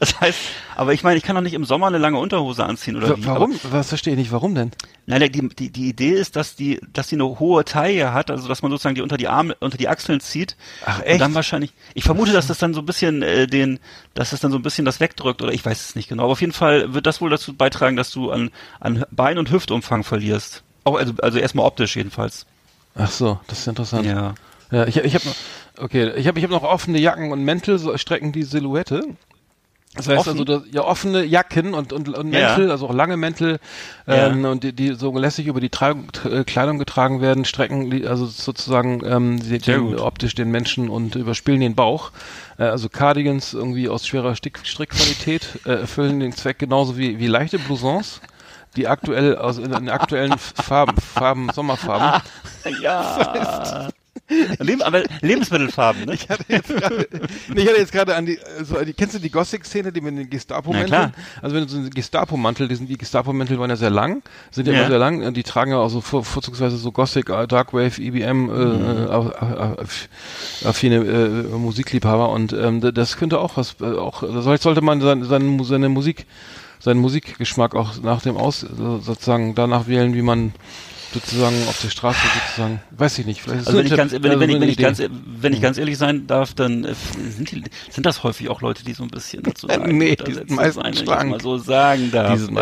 [SPEAKER 3] Das heißt, aber ich meine, ich kann doch nicht im Sommer eine lange Unterhose anziehen oder wie?
[SPEAKER 2] Warum?
[SPEAKER 3] Aber,
[SPEAKER 2] Was verstehe ich nicht? Warum denn?
[SPEAKER 3] nein, die, die, die Idee ist, dass die, dass die eine hohe Taille hat, also dass man sozusagen die unter die Arme, unter die Achseln zieht.
[SPEAKER 2] Ach,
[SPEAKER 3] Und
[SPEAKER 2] echt?
[SPEAKER 3] dann wahrscheinlich. Ich vermute, dass das dann so ein bisschen äh, den, dass das dann so ein bisschen das wegdrückt oder ich weiß es nicht genau. Aber auf jeden Fall wird das wohl dazu beitragen, dass du an, an Bein- und Hüftumfang verlierst. Auch, also, also erstmal optisch jedenfalls.
[SPEAKER 2] Ach so, das ist interessant.
[SPEAKER 3] Ja.
[SPEAKER 2] Ja, ich, ich habe noch, okay, ich habe ich hab noch offene Jacken und Mäntel, so strecken die Silhouette. Das heißt
[SPEAKER 3] Offen?
[SPEAKER 2] also, dass, ja, offene Jacken und, und, und
[SPEAKER 3] Ja.
[SPEAKER 2] Mäntel, also auch lange Mäntel,
[SPEAKER 3] Ja.
[SPEAKER 2] ähm, und die, die so lässig über die Tragung, äh, Kleidung getragen werden, strecken, also sozusagen, ähm, den, optisch den Menschen und überspielen den Bauch. Äh, also Cardigans irgendwie aus schwerer Stick, Strickqualität äh, erfüllen den Zweck genauso wie, wie leichte Blousons, die aktuell aus in, in aktuellen Farben, Farben, Sommerfarben. *laughs*
[SPEAKER 3] Ja. *laughs* Leb aber Lebensmittelfarben, ne?
[SPEAKER 2] Ich hatte jetzt gerade, nee, ich hatte jetzt gerade an die, so, die, kennst du die Gothic-Szene, die mit den Gestapo-Mänteln? Also wenn du so einen Gestapo-Mantel, die, sind, die Gestapo-Mäntel waren ja sehr lang, sind ja,
[SPEAKER 3] Ja.
[SPEAKER 2] immer sehr lang, die tragen ja auch so vor, vorzugsweise so Gothic, äh, Darkwave, IBM, äh,
[SPEAKER 3] Mhm.
[SPEAKER 2] äh, affine äh, Musikliebhaber und ähm, das könnte auch was, äh, auch, vielleicht sollte man sein, seine, seine Musik, seinen Musikgeschmack auch nach dem Aus, sozusagen danach wählen, wie man sozusagen auf der Straße sozusagen, weiß ich nicht, vielleicht
[SPEAKER 3] Also wenn ich ganz,
[SPEAKER 2] Tipp-
[SPEAKER 3] wenn,
[SPEAKER 2] also
[SPEAKER 3] wenn, ich,
[SPEAKER 2] eine
[SPEAKER 3] wenn ich
[SPEAKER 2] Idee.
[SPEAKER 3] ganz, wenn ich ganz ehrlich sein darf, dann äh, sind, die, sind das häufig auch Leute, die so ein bisschen dazu *laughs* neigen,
[SPEAKER 2] Nee, die sind meistens schlank.
[SPEAKER 3] mal so sagen darf.
[SPEAKER 2] Die sind nee,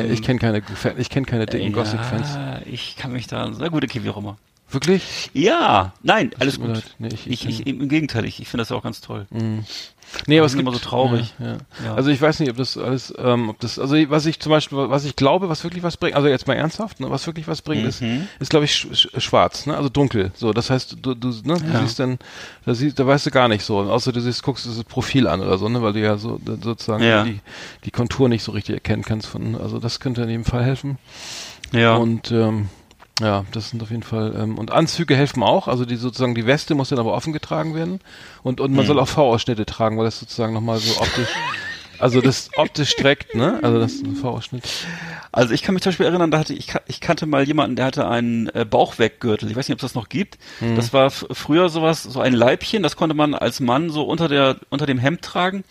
[SPEAKER 3] Ähm,
[SPEAKER 2] ich kenne keine, ich kenne keine dicken Gothic-Fans.
[SPEAKER 3] Ja, ich kann mich da, na gut, okay, wie auch immer.
[SPEAKER 2] Wirklich?
[SPEAKER 3] Ja, nein, alles
[SPEAKER 2] tut mir
[SPEAKER 3] gut.
[SPEAKER 2] Nee, ich-
[SPEAKER 3] ich,
[SPEAKER 2] ich
[SPEAKER 3] im Gegenteil, ich, ich finde das auch ganz toll.
[SPEAKER 2] Nee, aber es gibt
[SPEAKER 3] immer so traurig.
[SPEAKER 2] Ja, ja.
[SPEAKER 3] Ja.
[SPEAKER 2] Also ich weiß nicht, ob das alles, ähm, ob das, also was ich zum Beispiel, was ich glaube, was wirklich was bringt, also jetzt mal ernsthaft, ne, was wirklich was bringt, ist,
[SPEAKER 3] Mhm.
[SPEAKER 2] ist glaube ich sch sch schwarz, ne, also dunkel. So, das heißt, du, du, ne, du siehst dann, da siehst, da weißt du gar nicht so, außer du siehst, guckst das Profil an oder so, ne, weil du ja so sozusagen die, die Kontur nicht so richtig erkennen kannst von, also das könnte in jedem Fall helfen.
[SPEAKER 3] Ja.
[SPEAKER 2] Und ähm, ja, das sind auf jeden Fall ähm, und Anzüge helfen auch. Also die sozusagen die Weste muss dann aber offen getragen werden und und man soll auch V-Ausschnitte tragen, weil das sozusagen nochmal so optisch, also das optisch streckt, ne? Also das ist ein V-Ausschnitt.
[SPEAKER 3] Also ich kann mich zum Beispiel erinnern, da hatte ich, ich kannte mal jemanden, der hatte einen äh, Bauchweggürtel. Ich weiß nicht, ob es das noch gibt.
[SPEAKER 2] Mhm.
[SPEAKER 3] Das war früher sowas, so ein Leibchen, das konnte man als Mann so unter der unter dem Hemd tragen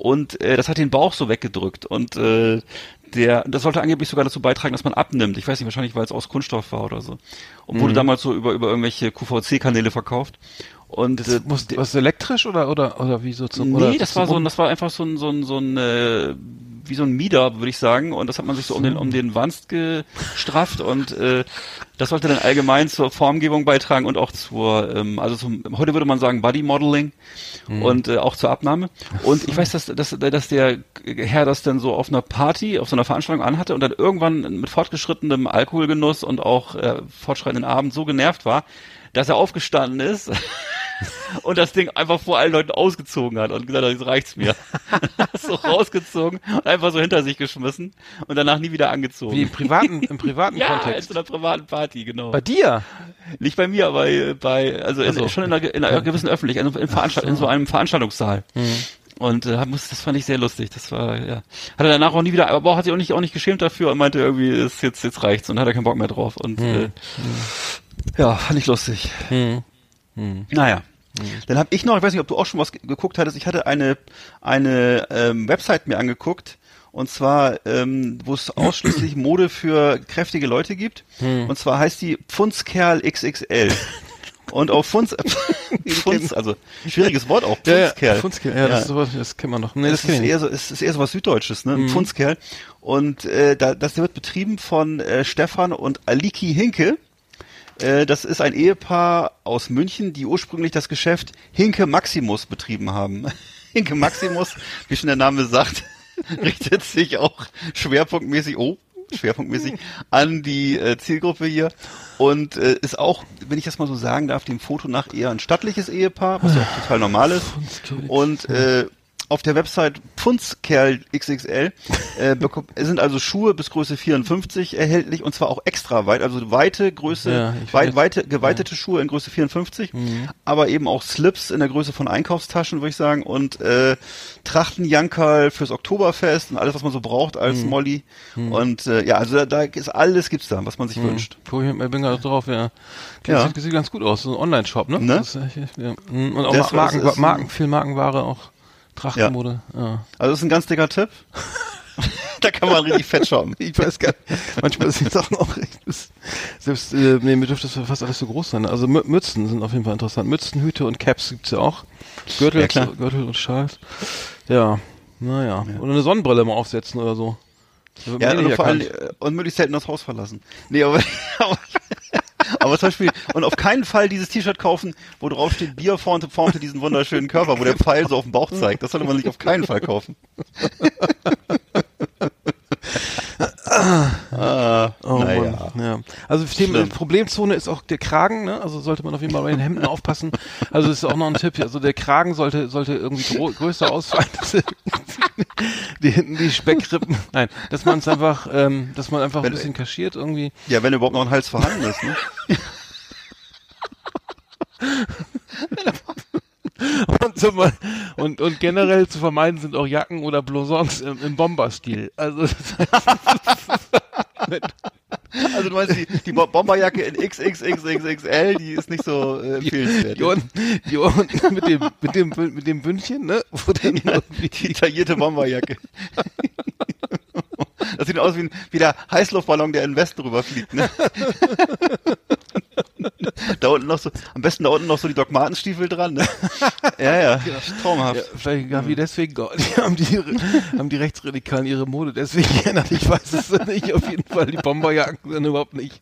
[SPEAKER 3] und äh, das hat den Bauch so weggedrückt und äh, der, das sollte angeblich sogar dazu beitragen, dass man abnimmt. Ich weiß nicht, wahrscheinlich, weil es aus Kunststoff war oder so. Und
[SPEAKER 2] Mhm.
[SPEAKER 3] wurde damals so über, über irgendwelche QVC-Kanäle verkauft. Und
[SPEAKER 2] Das
[SPEAKER 3] äh,
[SPEAKER 2] muss was elektrisch oder oder oder wie so zum
[SPEAKER 3] Nee,
[SPEAKER 2] oder
[SPEAKER 3] das war so, ein- das war einfach so ein, so ein, so ein, äh, wie so ein Mieder, würde ich sagen. Und das hat man sich so um den, um den Wanst gestrafft und äh, das sollte dann allgemein zur Formgebung beitragen und auch zur, ähm, also zum, heute würde man sagen Body Modeling und äh, auch zur Abnahme. Und ich weiß, dass, dass, dass der Herr das dann so auf einer Party, auf so einer Veranstaltung anhatte und dann irgendwann mit fortgeschrittenem Alkoholgenuss und auch äh, fortschreitenden Abend so genervt war, dass er aufgestanden ist *laughs* und das Ding einfach vor allen Leuten ausgezogen hat und gesagt hat, jetzt reicht's mir. *laughs* so rausgezogen und einfach so hinter sich geschmissen und danach nie wieder angezogen.
[SPEAKER 2] wie im privaten im privaten *laughs*
[SPEAKER 3] ja, in
[SPEAKER 2] Kontext.
[SPEAKER 3] so einer privaten Party, genau.
[SPEAKER 2] Bei dir?
[SPEAKER 3] Nicht bei mir, aber bei, bei also in,
[SPEAKER 2] so.
[SPEAKER 3] schon in einer, in einer gewissen Öffentlichkeit, also in, Veranstalt, in so einem Veranstaltungssaal. Und äh, muss, das fand ich sehr lustig. Das war, ja. Hat er danach auch nie wieder, aber auch hat sich auch nicht, auch nicht geschämt dafür und meinte irgendwie, ist jetzt, jetzt reicht's und hat er keinen Bock mehr drauf. Und äh, ja, fand ich lustig. Naja. Dann habe ich noch, ich weiß nicht, ob du auch schon was ge- geguckt hattest, ich hatte eine, eine ähm, Website mir angeguckt, und zwar, ähm, wo es ausschließlich *clears throat* Mode für kräftige Leute gibt. Und zwar heißt die Pfundskerl XXL. *laughs* Und auf Pfunds, *laughs* Pfunds *laughs* also schwieriges Wort auch, Pfundskerl.
[SPEAKER 2] Ja, Pfundskerl. Ja, Das, ist sowas, das kennt man noch. Nee, das kenn
[SPEAKER 3] ist eher so, es ist eher so was Süddeutsches, ne? Ein Pfundskerl. Und äh, da, das wird betrieben von äh, Stefan und Aliki Hinke. Äh, das ist ein Ehepaar aus München, die ursprünglich das Geschäft Hinke Maximus betrieben haben. *laughs* Hinke Maximus, wie schon der Name sagt, *laughs* richtet sich auch schwerpunktmäßig, oh, schwerpunktmäßig an die äh, Zielgruppe hier und äh, ist auch, wenn ich das mal so sagen darf, dem Foto nach eher ein stattliches Ehepaar, was ja auch total normal ist. Und äh, auf der Website Pfundskerl XXL äh, bekommt, sind also Schuhe bis Größe 54 erhältlich und zwar auch extra weit, also weite Größe,
[SPEAKER 2] Ja,
[SPEAKER 3] weit, weite, geweitete Schuhe in Größe 54, aber eben auch Slips in der Größe von Einkaufstaschen, würde ich sagen, und äh, Trachtenjankerl fürs Oktoberfest und alles, was man so braucht als Molly. Und äh, ja, also da, da ist alles gibt's da, was man sich wünscht.
[SPEAKER 2] Guck ich, bin gerade drauf, ja.
[SPEAKER 3] Ja.
[SPEAKER 2] Sieht, sieht ganz gut aus, so ein Online-Shop, ne?
[SPEAKER 3] Ne?
[SPEAKER 2] Das ja. Mm, Und auch Marken,
[SPEAKER 3] ist-
[SPEAKER 2] Marken, viel Markenware, auch Trachtenmode. Ja.
[SPEAKER 3] Also das ist ein ganz dicker Tipp. *laughs* da kann man richtig fett shoppen.
[SPEAKER 2] Ich weiß gar nicht. Manchmal sind Sachen auch echt. Ist, selbst, äh, nee, mir dürfte das fast alles so groß sein. Also Mü- Mützen sind auf jeden Fall interessant. Mützen, Hüte und Caps gibt's ja auch. Gürtel,
[SPEAKER 3] Ja.
[SPEAKER 2] Gürtel und Schals. Ja, naja. Oder eine Sonnenbrille mal aufsetzen oder so.
[SPEAKER 3] Ja, und
[SPEAKER 2] nicht
[SPEAKER 3] vor allem und möglichst selten das Haus verlassen. Nee, aber, *laughs* aber Aber zum Beispiel, und auf keinen Fall dieses T-Shirt kaufen, wo drauf steht, Bier formte, formte diesen wunderschönen Körper, wo der Pfeil so auf dem Bauch zeigt. Das sollte man sich auf keinen Fall kaufen. *laughs* ah,
[SPEAKER 2] Oh
[SPEAKER 3] naja.
[SPEAKER 2] Ja. Also Thema. Problemzone ist auch der Kragen, ne? Also sollte man auf jeden Fall bei den Hemden aufpassen. Also das ist auch noch ein Tipp. Also der Kragen sollte sollte irgendwie größer ausfallen. *laughs* die hinten die Speckrippen. Nein, dass man es einfach, ähm, dass man einfach ein
[SPEAKER 3] Wenn-
[SPEAKER 2] bisschen kaschiert irgendwie.
[SPEAKER 3] Ja, wenn überhaupt noch ein Hals vorhanden ist, ne? *laughs*
[SPEAKER 2] Und, mal, und, und generell zu vermeiden sind auch Jacken oder Blousons im, im Bomberstil. Also das *laughs* *laughs*
[SPEAKER 3] Also du meinst, die, die Bo- Bomberjacke in XXXXXL, die ist nicht so äh, empfehlenswert.
[SPEAKER 2] die unten, die unten *laughs* mit dem mit dem mit dem Bündchen, ne? Wo dann irgendwie
[SPEAKER 3] Die taillierte Bomberjacke. *laughs* Das sieht aus wie, ein, wie der Heißluftballon, der in den Westen rüberfliegt, ne? Da unten noch so, am besten da unten noch so die Doc Martens Stiefel dran, ne? *laughs* Ja, ja, traumhaft.
[SPEAKER 2] Ja, vielleicht haben die deswegen, die haben die, haben die Rechtsradikalen ihre Mode deswegen geändert. Ich weiß es *laughs* nicht. Auf jeden Fall, die Bomberjacken sind überhaupt nicht,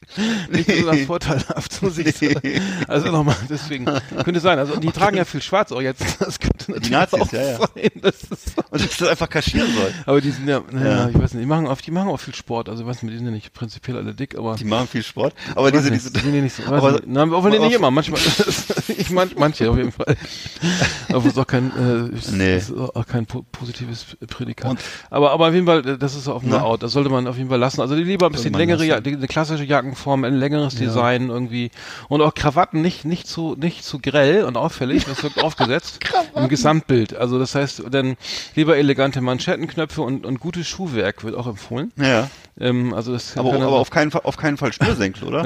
[SPEAKER 2] nicht *laughs* besonders vorteilhaft, muss ich sagen. Also nochmal, deswegen, könnte sein. Also, die tragen ja viel schwarz auch jetzt. Das könnte natürlich
[SPEAKER 3] Nazis,
[SPEAKER 2] auch
[SPEAKER 3] ja, ja.
[SPEAKER 2] sein. Das ist,
[SPEAKER 3] Und dass das einfach kaschieren soll.
[SPEAKER 2] aber die sind ja, naja,
[SPEAKER 3] Ja.
[SPEAKER 2] ich weiß nicht, die machen, auf, die machen auch viel Sport. Also, ich weiß nicht, die sind ja nicht prinzipiell alle dick, aber.
[SPEAKER 3] Die machen viel Sport. Aber diese,
[SPEAKER 2] Weiß
[SPEAKER 3] diese,
[SPEAKER 2] nicht, sind die nicht so,
[SPEAKER 3] aber-.
[SPEAKER 2] Na, die
[SPEAKER 3] aber-
[SPEAKER 2] nicht immer, manchmal, *laughs* ich mein, manche auf jeden Fall. *laughs* Aber es ist auch kein, äh,
[SPEAKER 3] Nee.
[SPEAKER 2] ist auch kein po positives Prädikat.
[SPEAKER 3] Und-
[SPEAKER 2] aber, aber auf jeden Fall, äh, das ist auf
[SPEAKER 3] Na?
[SPEAKER 2] out. Das sollte man auf jeden Fall lassen. Also lieber ein bisschen längere, ja, die, eine klassische Jackenform, ein längeres Design irgendwie. Und auch Krawatten nicht, nicht zu, nicht zu grell und auffällig. Das wirkt aufgesetzt. *laughs* Im Gesamtbild. Also das heißt, dann lieber elegante Manschettenknöpfe und, und gutes Schuhwerk wird auch empfohlen.
[SPEAKER 3] ja.
[SPEAKER 2] Ähm, also das
[SPEAKER 3] Aber, aber
[SPEAKER 2] so-
[SPEAKER 3] auf keinen Fall, auf keinen Fall Schnürsenkel, oder?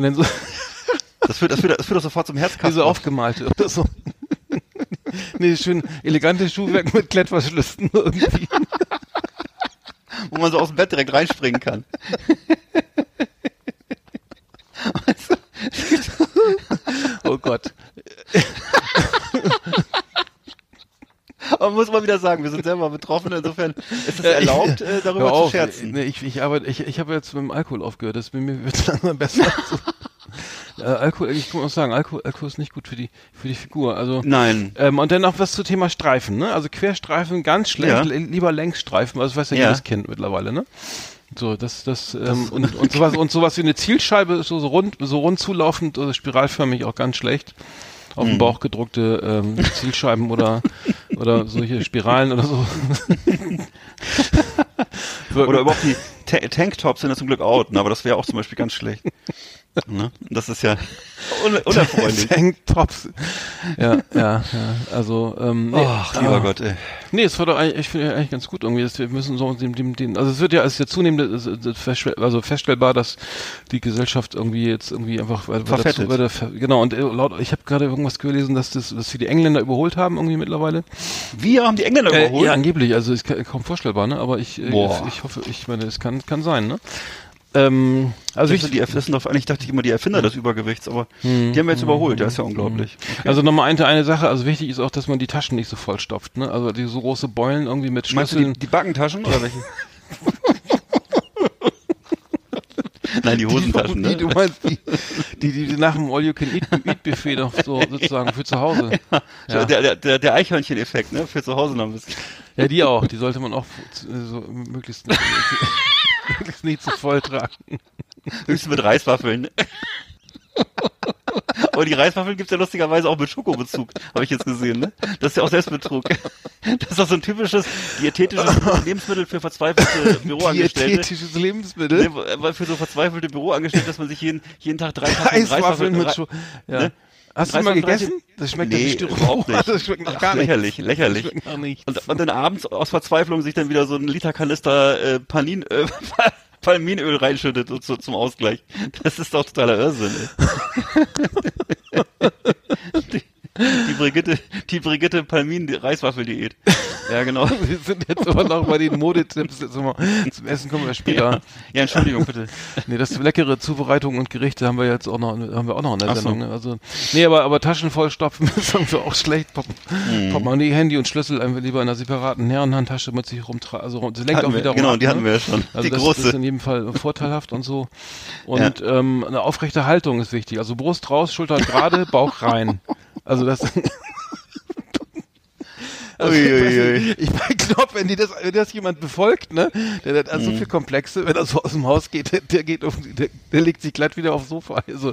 [SPEAKER 2] So,
[SPEAKER 3] Das führt, das führt, das führt doch sofort zum Herzkasten.
[SPEAKER 2] Diese aufgemalte oder so. *laughs* nee, schön elegante Schuhwerk mit Klettverschlüssen irgendwie.
[SPEAKER 3] wo man so aus dem Bett direkt reinspringen kann. *laughs*
[SPEAKER 2] Oh Gott.
[SPEAKER 3] Aber muss man wieder sagen, wir sind selber betroffen, insofern ist es erlaubt, äh, darüber
[SPEAKER 2] Hör auf.
[SPEAKER 3] zu scherzen.
[SPEAKER 2] Nee, ich, ich, arbeite, ich, ich habe jetzt mit dem Alkohol aufgehört. Das, mir wird *laughs* langsam besser. Äh, Alkohol, ich muss sagen, Alkohol, Alkohol ist nicht gut für die, für die Figur. Also,
[SPEAKER 3] Nein.
[SPEAKER 2] ähm, und dann noch was zum Thema Streifen, ne? Also Querstreifen ganz schlecht,
[SPEAKER 3] Ja.
[SPEAKER 2] li- lieber Längsstreifen, also das weiß ja,
[SPEAKER 3] Ja.
[SPEAKER 2] jedes Kind mittlerweile, ne? So, das, das, ähm, und, und *laughs* sowas, und sowas wie eine Zielscheibe ist so, so rund, so rund zulaufend oder spiralförmig auch ganz schlecht. Auf
[SPEAKER 3] Mhm.
[SPEAKER 2] dem Bauch gedruckte ähm, *laughs* Zielscheiben oder oder solche Spiralen oder so. *laughs*
[SPEAKER 3] Oder überhaupt die Ta Tanktops sind ja zum Glück out, ne? aber das wäre auch zum Beispiel ganz schlecht. *laughs* Ne? Das ist ja un unerfreulich. *laughs*
[SPEAKER 2] Tanktops. Ja, ja, ja. Also, ähm, nee,
[SPEAKER 3] Ach, lieber
[SPEAKER 2] ah.
[SPEAKER 3] Gott, ey.
[SPEAKER 2] Nee, es war doch eigentlich, ich finde eigentlich ganz gut irgendwie. Dass wir müssen so dem, dem, dem, also es wird ja als ja zunehmend es- es also feststellbar, dass die Gesellschaft irgendwie jetzt irgendwie einfach
[SPEAKER 3] Verfettet.
[SPEAKER 2] zu- weiter ver- genau und äh, laut ich habe gerade irgendwas gelesen, dass das dass wir die Engländer überholt haben irgendwie mittlerweile.
[SPEAKER 3] Wir haben die Engländer
[SPEAKER 2] Äh,
[SPEAKER 3] überholt.
[SPEAKER 2] ja, angeblich, also ist ka- kaum vorstellbar, ne? Aber ich äh,
[SPEAKER 3] Boah.
[SPEAKER 2] ich hoffe, ich meine, es kann kann sein, ne? Ähm, also
[SPEAKER 3] das,
[SPEAKER 2] ich,
[SPEAKER 3] die, das sind doch eigentlich, dachte ich immer, die Erfinder des Übergewichts, aber
[SPEAKER 2] Hm.
[SPEAKER 3] die haben wir jetzt überholt, das ist ja unglaublich. Okay.
[SPEAKER 2] Also nochmal eine, eine Sache, also wichtig ist auch, dass man die Taschen nicht so vollstopft, ne? Also die so große Beulen irgendwie mit
[SPEAKER 3] Meinst du
[SPEAKER 2] Schlüsseln.
[SPEAKER 3] die, die Backentaschen oder welche? *laughs* Nein, die Hosentaschen,
[SPEAKER 2] die,
[SPEAKER 3] ne?
[SPEAKER 2] du meinst, die, die, die, die nach dem All-You-Can-Eat-Buffet noch so *laughs* sozusagen für zu Hause. Ja.
[SPEAKER 3] Der, der, der, der Eichhörnchen-Effekt, ne? Für zu Hause noch ein bisschen.
[SPEAKER 2] ja, die auch. Die sollte man auch so möglichst *laughs* möglichst nicht zu voll tragen.
[SPEAKER 3] Höchstens mit Reiswaffeln. Aber die Reiswaffeln gibt's ja lustigerweise auch mit Schokobezug, habe ich jetzt gesehen, ne? Das ist ja auch Selbstbetrug. Das ist doch so ein typisches diätetisches Lebensmittel für verzweifelte Büroangestellte.
[SPEAKER 2] Diätetisches Lebensmittel.
[SPEAKER 3] Ne, weil für so verzweifelte Büroangestellte, dass man sich jeden, jeden Tag drei Tafeln
[SPEAKER 2] Reiswaffeln mit Scho ja. Hast du mal gegessen? Das schmeckt
[SPEAKER 3] Nee,
[SPEAKER 2] wie
[SPEAKER 3] überhaupt nicht.
[SPEAKER 2] Das schmeckt noch
[SPEAKER 3] Ach,
[SPEAKER 2] gar nicht.
[SPEAKER 3] lächerlich, lächerlich.
[SPEAKER 2] Das schmeckt noch nicht.
[SPEAKER 3] Und, und dann abends aus Verzweiflung sich dann wieder so ein Liter Kanister äh, Panin, äh, *laughs* Palminöl reinschüttet so, so, zum Ausgleich. Das ist doch totaler Irrsinn. *laughs* *laughs* Die, Brigitte, die Brigitte Palmin Reiswaffeldiät. Ja, genau. *laughs*
[SPEAKER 2] Wir sind jetzt aber noch bei den Modetipps. Mal, zum Essen kommen wir später.
[SPEAKER 3] Ja, Entschuldigung, bitte. *laughs*
[SPEAKER 2] Nee, das leckere Zubereitungen und Gerichte haben wir jetzt auch noch, haben wir auch noch in der
[SPEAKER 3] Ach so.
[SPEAKER 2] Sendung. Ne? Also, nee, aber, aber Taschen vollstopfen ist irgendwie auch schlecht. Pop
[SPEAKER 3] Mhm.
[SPEAKER 2] Portemonnaie, Handy und Schlüssel einfach lieber in einer separaten Herrenhandtasche mit sich rumtragen. Also, das lenkt
[SPEAKER 3] Hatten
[SPEAKER 2] auch
[SPEAKER 3] wir,
[SPEAKER 2] wieder
[SPEAKER 3] genau,
[SPEAKER 2] ab,
[SPEAKER 3] die hatten
[SPEAKER 2] ne?
[SPEAKER 3] wir ja schon.
[SPEAKER 2] Also
[SPEAKER 3] die
[SPEAKER 2] das
[SPEAKER 3] große.
[SPEAKER 2] ist in jedem Fall vorteilhaft und so. Und ähm, eine aufrechte Haltung ist wichtig. Also Brust raus, Schultern gerade, Bauch rein. Also das. *laughs* Also,
[SPEAKER 3] Uiuiui.
[SPEAKER 2] ich ich glaube, wenn die das, wenn das jemand befolgt, ne, der hat
[SPEAKER 3] Mhm.
[SPEAKER 2] also so viel Komplexe, wenn er so aus dem Haus geht, der, der geht auf, der, der legt sich glatt wieder aufs Sofa. Also,